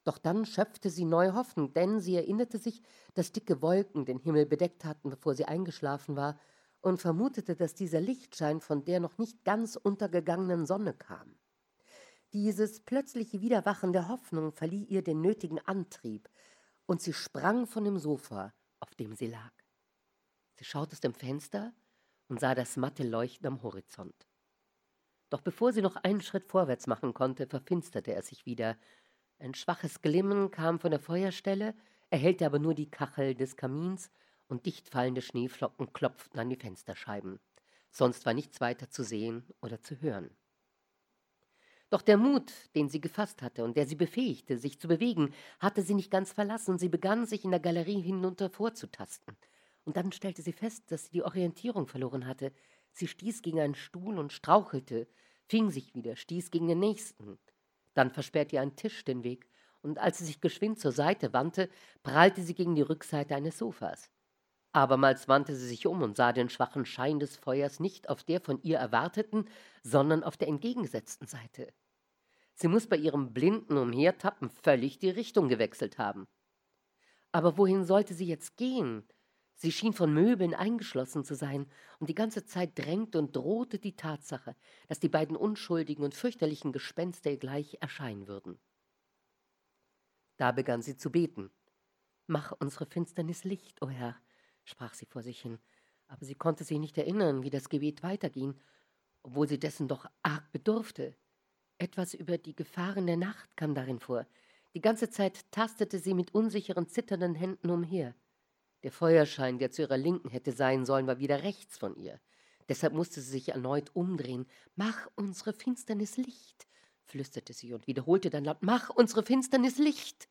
doch dann schöpfte sie neue Hoffnung, denn sie erinnerte sich, dass dicke Wolken den Himmel bedeckt hatten, bevor sie eingeschlafen war, und vermutete, dass dieser Lichtschein von der noch nicht ganz untergegangenen Sonne kam. Dieses plötzliche Wiederwachen der Hoffnung verlieh ihr den nötigen Antrieb, und sie sprang von dem Sofa, auf dem sie lag. Sie schaute aus dem Fenster und sah das matte Leuchten am Horizont. Doch bevor sie noch einen Schritt vorwärts machen konnte, verfinsterte er sich wieder. Ein schwaches Glimmen kam von der Feuerstelle, erhellte aber nur die Kachel des Kamins und dicht fallende Schneeflocken klopften an die Fensterscheiben. Sonst war nichts weiter zu sehen oder zu hören. Doch der Mut, den sie gefasst hatte und der sie befähigte, sich zu bewegen, hatte sie nicht ganz verlassen und sie begann, sich in der Galerie hinunter vorzutasten. Und dann stellte sie fest, dass sie die Orientierung verloren hatte. Sie stieß gegen einen Stuhl und strauchelte, fing sich wieder, stieß gegen den nächsten. Dann versperrte ihr ein Tisch den Weg, und als sie sich geschwind zur Seite wandte, prallte sie gegen die Rückseite eines Sofas. Abermals wandte sie sich um und sah den schwachen Schein des Feuers nicht auf der von ihr erwarteten, sondern auf der entgegengesetzten Seite. Sie muss bei ihrem blinden Umhertappen völlig die Richtung gewechselt haben. Aber wohin sollte sie jetzt gehen? Sie schien von Möbeln eingeschlossen zu sein, und die ganze Zeit drängte und drohte die Tatsache, dass die beiden unschuldigen und fürchterlichen Gespenster ihr gleich erscheinen würden. Da begann sie zu beten Mach unsere Finsternis Licht, o oh Herr, sprach sie vor sich hin, aber sie konnte sich nicht erinnern, wie das Gebet weiterging, obwohl sie dessen doch arg bedurfte. Etwas über die Gefahren der Nacht kam darin vor. Die ganze Zeit tastete sie mit unsicheren, zitternden Händen umher. Der Feuerschein, der zu ihrer Linken hätte sein sollen, war wieder rechts von ihr. Deshalb musste sie sich erneut umdrehen. Mach unsere Finsternis Licht, flüsterte sie und wiederholte dann laut: Mach unsere Finsternis Licht.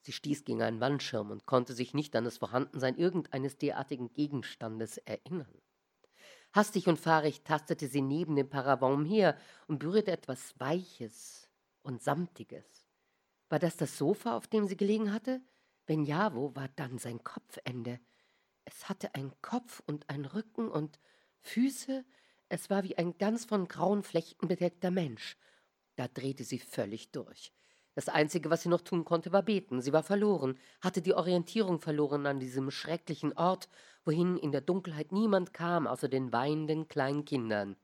Sie stieß gegen einen Wandschirm und konnte sich nicht an das Vorhandensein irgendeines derartigen Gegenstandes erinnern. Hastig und fahrig tastete sie neben dem Paravent umher und berührte etwas Weiches und Samtiges. War das das Sofa, auf dem sie gelegen hatte? Wenn ja, wo war dann sein Kopfende? Es hatte einen Kopf und einen Rücken und Füße. Es war wie ein ganz von grauen Flechten bedeckter Mensch. Da drehte sie völlig durch. Das Einzige, was sie noch tun konnte, war beten. Sie war verloren, hatte die Orientierung verloren an diesem schrecklichen Ort, wohin in der Dunkelheit niemand kam, außer den weinenden kleinen Kindern.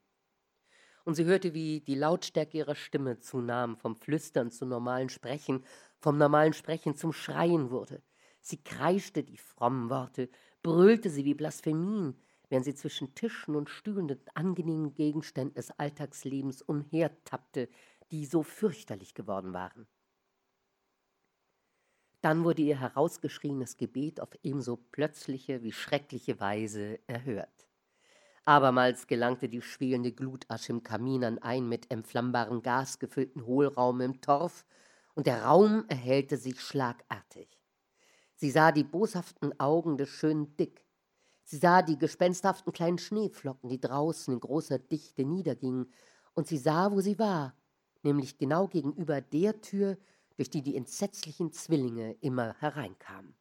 Und sie hörte, wie die Lautstärke ihrer Stimme zunahm, vom Flüstern zum normalen Sprechen, vom normalen Sprechen zum Schreien wurde. Sie kreischte die frommen Worte, brüllte sie wie Blasphemien, während sie zwischen Tischen und Stühlen und angenehmen Gegenständen des Alltagslebens umhertappte, die so fürchterlich geworden waren. Dann wurde ihr herausgeschrieenes Gebet auf ebenso plötzliche wie schreckliche Weise erhört. Abermals gelangte die schwelende Glutasche im Kamin an einen mit entflammbarem Gas gefüllten Hohlraum im Torf, und der Raum erhellte sich schlagartig. Sie sah die boshaften Augen des schönen Dick. Sie sah die gespensterhaften kleinen Schneeflocken, die draußen in großer Dichte niedergingen, und sie sah, wo sie war, nämlich genau gegenüber der Tür, durch die die entsetzlichen Zwillinge immer hereinkamen.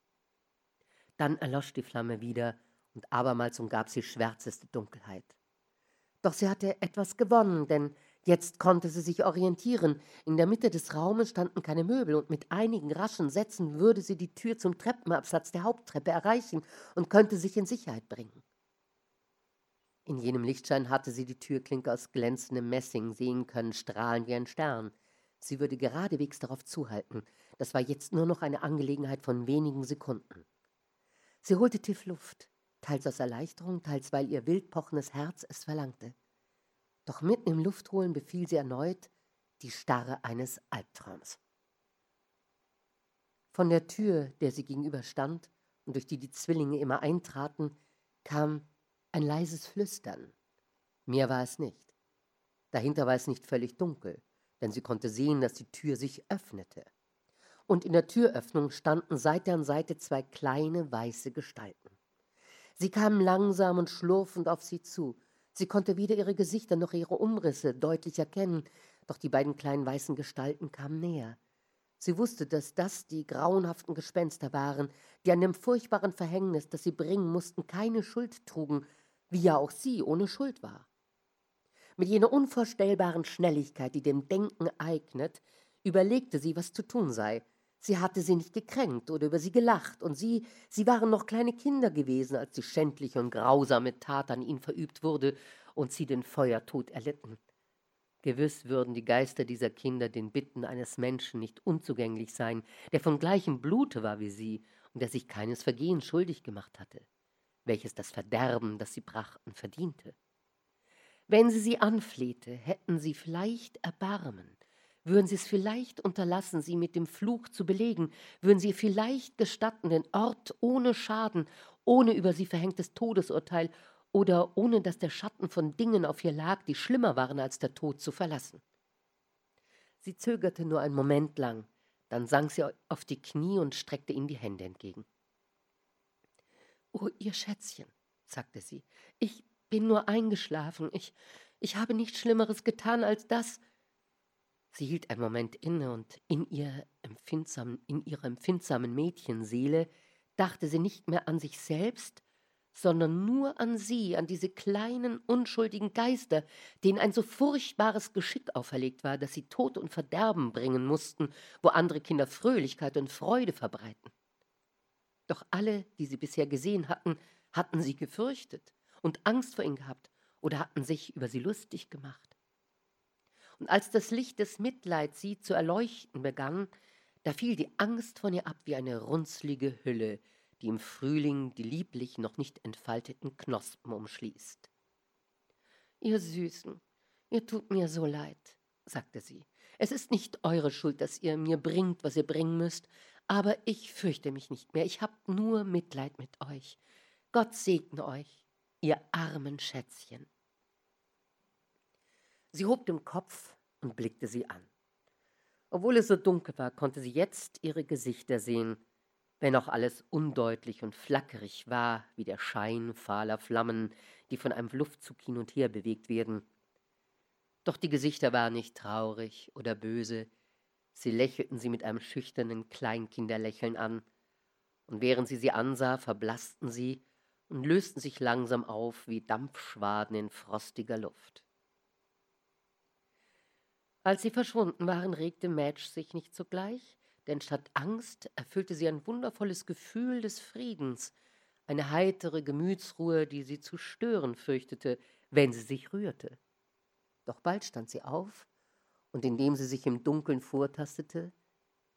Dann erlosch die Flamme wieder, und abermals umgab sie schwärzeste Dunkelheit. Doch sie hatte etwas gewonnen, denn Jetzt konnte sie sich orientieren. In der Mitte des Raumes standen keine Möbel, und mit einigen raschen Sätzen würde sie die Tür zum Treppenabsatz der Haupttreppe erreichen und könnte sich in Sicherheit bringen. In jenem Lichtschein hatte sie die Türklinke aus glänzendem Messing sehen können, strahlen wie ein Stern. Sie würde geradewegs darauf zuhalten. Das war jetzt nur noch eine Angelegenheit von wenigen Sekunden. Sie holte tief Luft, teils aus Erleichterung, teils weil ihr wild pochendes Herz es verlangte. Doch mitten im Luftholen befiel sie erneut die Starre eines Albtraums. Von der Tür, der sie gegenüber stand und durch die die Zwillinge immer eintraten, kam ein leises Flüstern. Mehr war es nicht. Dahinter war es nicht völlig dunkel, denn sie konnte sehen, dass die Tür sich öffnete. Und in der Türöffnung standen Seite an Seite zwei kleine weiße Gestalten. Sie kamen langsam und schlurfend auf sie zu, Sie konnte weder ihre Gesichter noch ihre Umrisse deutlich erkennen, doch die beiden kleinen weißen Gestalten kamen näher. Sie wusste, dass das die grauenhaften Gespenster waren, die an dem furchtbaren Verhängnis, das sie bringen mussten, keine Schuld trugen, wie ja auch sie ohne Schuld war. Mit jener unvorstellbaren Schnelligkeit, die dem Denken eignet, überlegte sie, was zu tun sei. Sie hatte sie nicht gekränkt oder über sie gelacht, und sie, sie waren noch kleine Kinder gewesen, als die schändliche und grausame Tat an ihnen verübt wurde und sie den Feuertod erlitten. Gewiss würden die Geister dieser Kinder den Bitten eines Menschen nicht unzugänglich sein, der von gleichem Blute war wie sie und der sich keines Vergehens schuldig gemacht hatte, welches das Verderben, das sie brachten, verdiente. Wenn sie sie anflehte, hätten sie vielleicht Erbarmen, würden Sie es vielleicht unterlassen, sie mit dem Fluch zu belegen? Würden Sie vielleicht gestatten, den Ort ohne Schaden, ohne über sie verhängtes Todesurteil oder ohne dass der Schatten von Dingen auf ihr lag, die schlimmer waren als der Tod, zu verlassen? Sie zögerte nur einen Moment lang, dann sank sie auf die Knie und streckte ihm die Hände entgegen. Oh, ihr Schätzchen, sagte sie, ich bin nur eingeschlafen. Ich, ich habe nichts Schlimmeres getan als das. Sie hielt einen Moment inne und in, ihr empfindsamen, in ihrer empfindsamen Mädchenseele dachte sie nicht mehr an sich selbst, sondern nur an sie, an diese kleinen, unschuldigen Geister, denen ein so furchtbares Geschick auferlegt war, dass sie Tod und Verderben bringen mussten, wo andere Kinder Fröhlichkeit und Freude verbreiten. Doch alle, die sie bisher gesehen hatten, hatten sie gefürchtet und Angst vor ihnen gehabt oder hatten sich über sie lustig gemacht. Und als das Licht des Mitleids sie zu erleuchten begann, Da fiel die Angst von ihr ab wie eine runzlige Hülle, die im Frühling die lieblich noch nicht entfalteten Knospen umschließt. Ihr Süßen, ihr tut mir so leid, sagte sie. Es ist nicht eure Schuld, dass ihr mir bringt, was ihr bringen müsst, aber ich fürchte mich nicht mehr. Ich hab nur Mitleid mit euch. Gott segne euch, ihr armen Schätzchen. Sie hob den Kopf und blickte sie an. Obwohl es so dunkel war, konnte sie jetzt ihre Gesichter sehen, wenn auch alles undeutlich und flackerig war, wie der Schein fahler Flammen, die von einem Luftzug hin und her bewegt werden. Doch die Gesichter waren nicht traurig oder böse, sie lächelten sie mit einem schüchternen Kleinkinderlächeln an, und während sie sie ansah, verblassten sie und lösten sich langsam auf wie Dampfschwaden in frostiger Luft. Als sie verschwunden waren, regte Madge sich nicht sogleich, denn statt Angst erfüllte sie ein wundervolles Gefühl des Friedens, eine heitere Gemütsruhe, die sie zu stören fürchtete, wenn sie sich rührte. Doch bald stand sie auf, und indem sie sich im Dunkeln vortastete,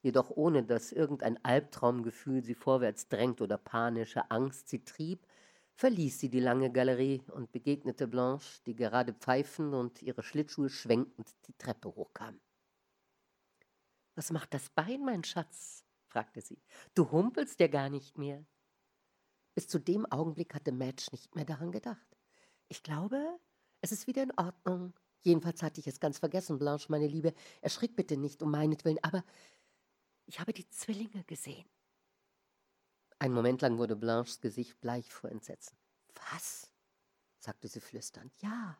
jedoch ohne dass irgendein Albtraumgefühl sie vorwärts drängt oder panische Angst sie trieb, verließ sie die lange Galerie und begegnete Blanche, die gerade pfeifend und ihre Schlittschuhe schwenkend die Treppe hochkam. Was macht das Bein, mein Schatz? fragte sie. Du humpelst ja gar nicht mehr. Bis zu dem Augenblick hatte Madge nicht mehr daran gedacht. Ich glaube, es ist wieder in Ordnung. Jedenfalls hatte ich es ganz vergessen, Blanche, meine Liebe. Erschrick bitte nicht um meinetwillen, aber ich habe die Zwillinge gesehen. Einen Moment lang wurde Blanches Gesicht bleich vor Entsetzen. Was? sagte sie flüsternd. Ja,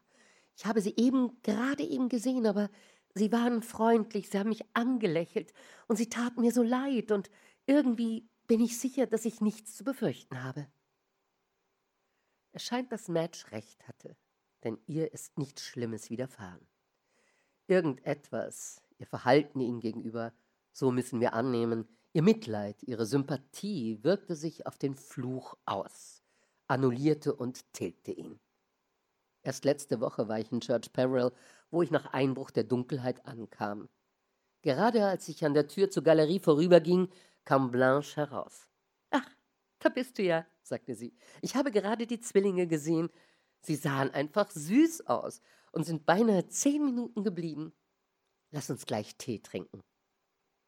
ich habe sie eben, gerade eben gesehen, aber sie waren freundlich, sie haben mich angelächelt und sie taten mir so leid und irgendwie bin ich sicher, dass ich nichts zu befürchten habe. Es scheint, dass Madge recht hatte, denn ihr ist nichts Schlimmes widerfahren. Irgendetwas, ihr Verhalten ihnen gegenüber, so müssen wir annehmen, Ihr Mitleid, ihre Sympathie wirkte sich auf den Fluch aus, annullierte und tilgte ihn. Erst letzte Woche war ich in Church Peril, wo ich nach Einbruch der Dunkelheit ankam. Gerade als ich an der Tür zur Galerie vorüberging, kam Blanche heraus. Ach, da bist du ja, sagte sie. Ich habe gerade die Zwillinge gesehen. Sie sahen einfach süß aus und sind beinahe zehn Minuten geblieben. Lass uns gleich Tee trinken.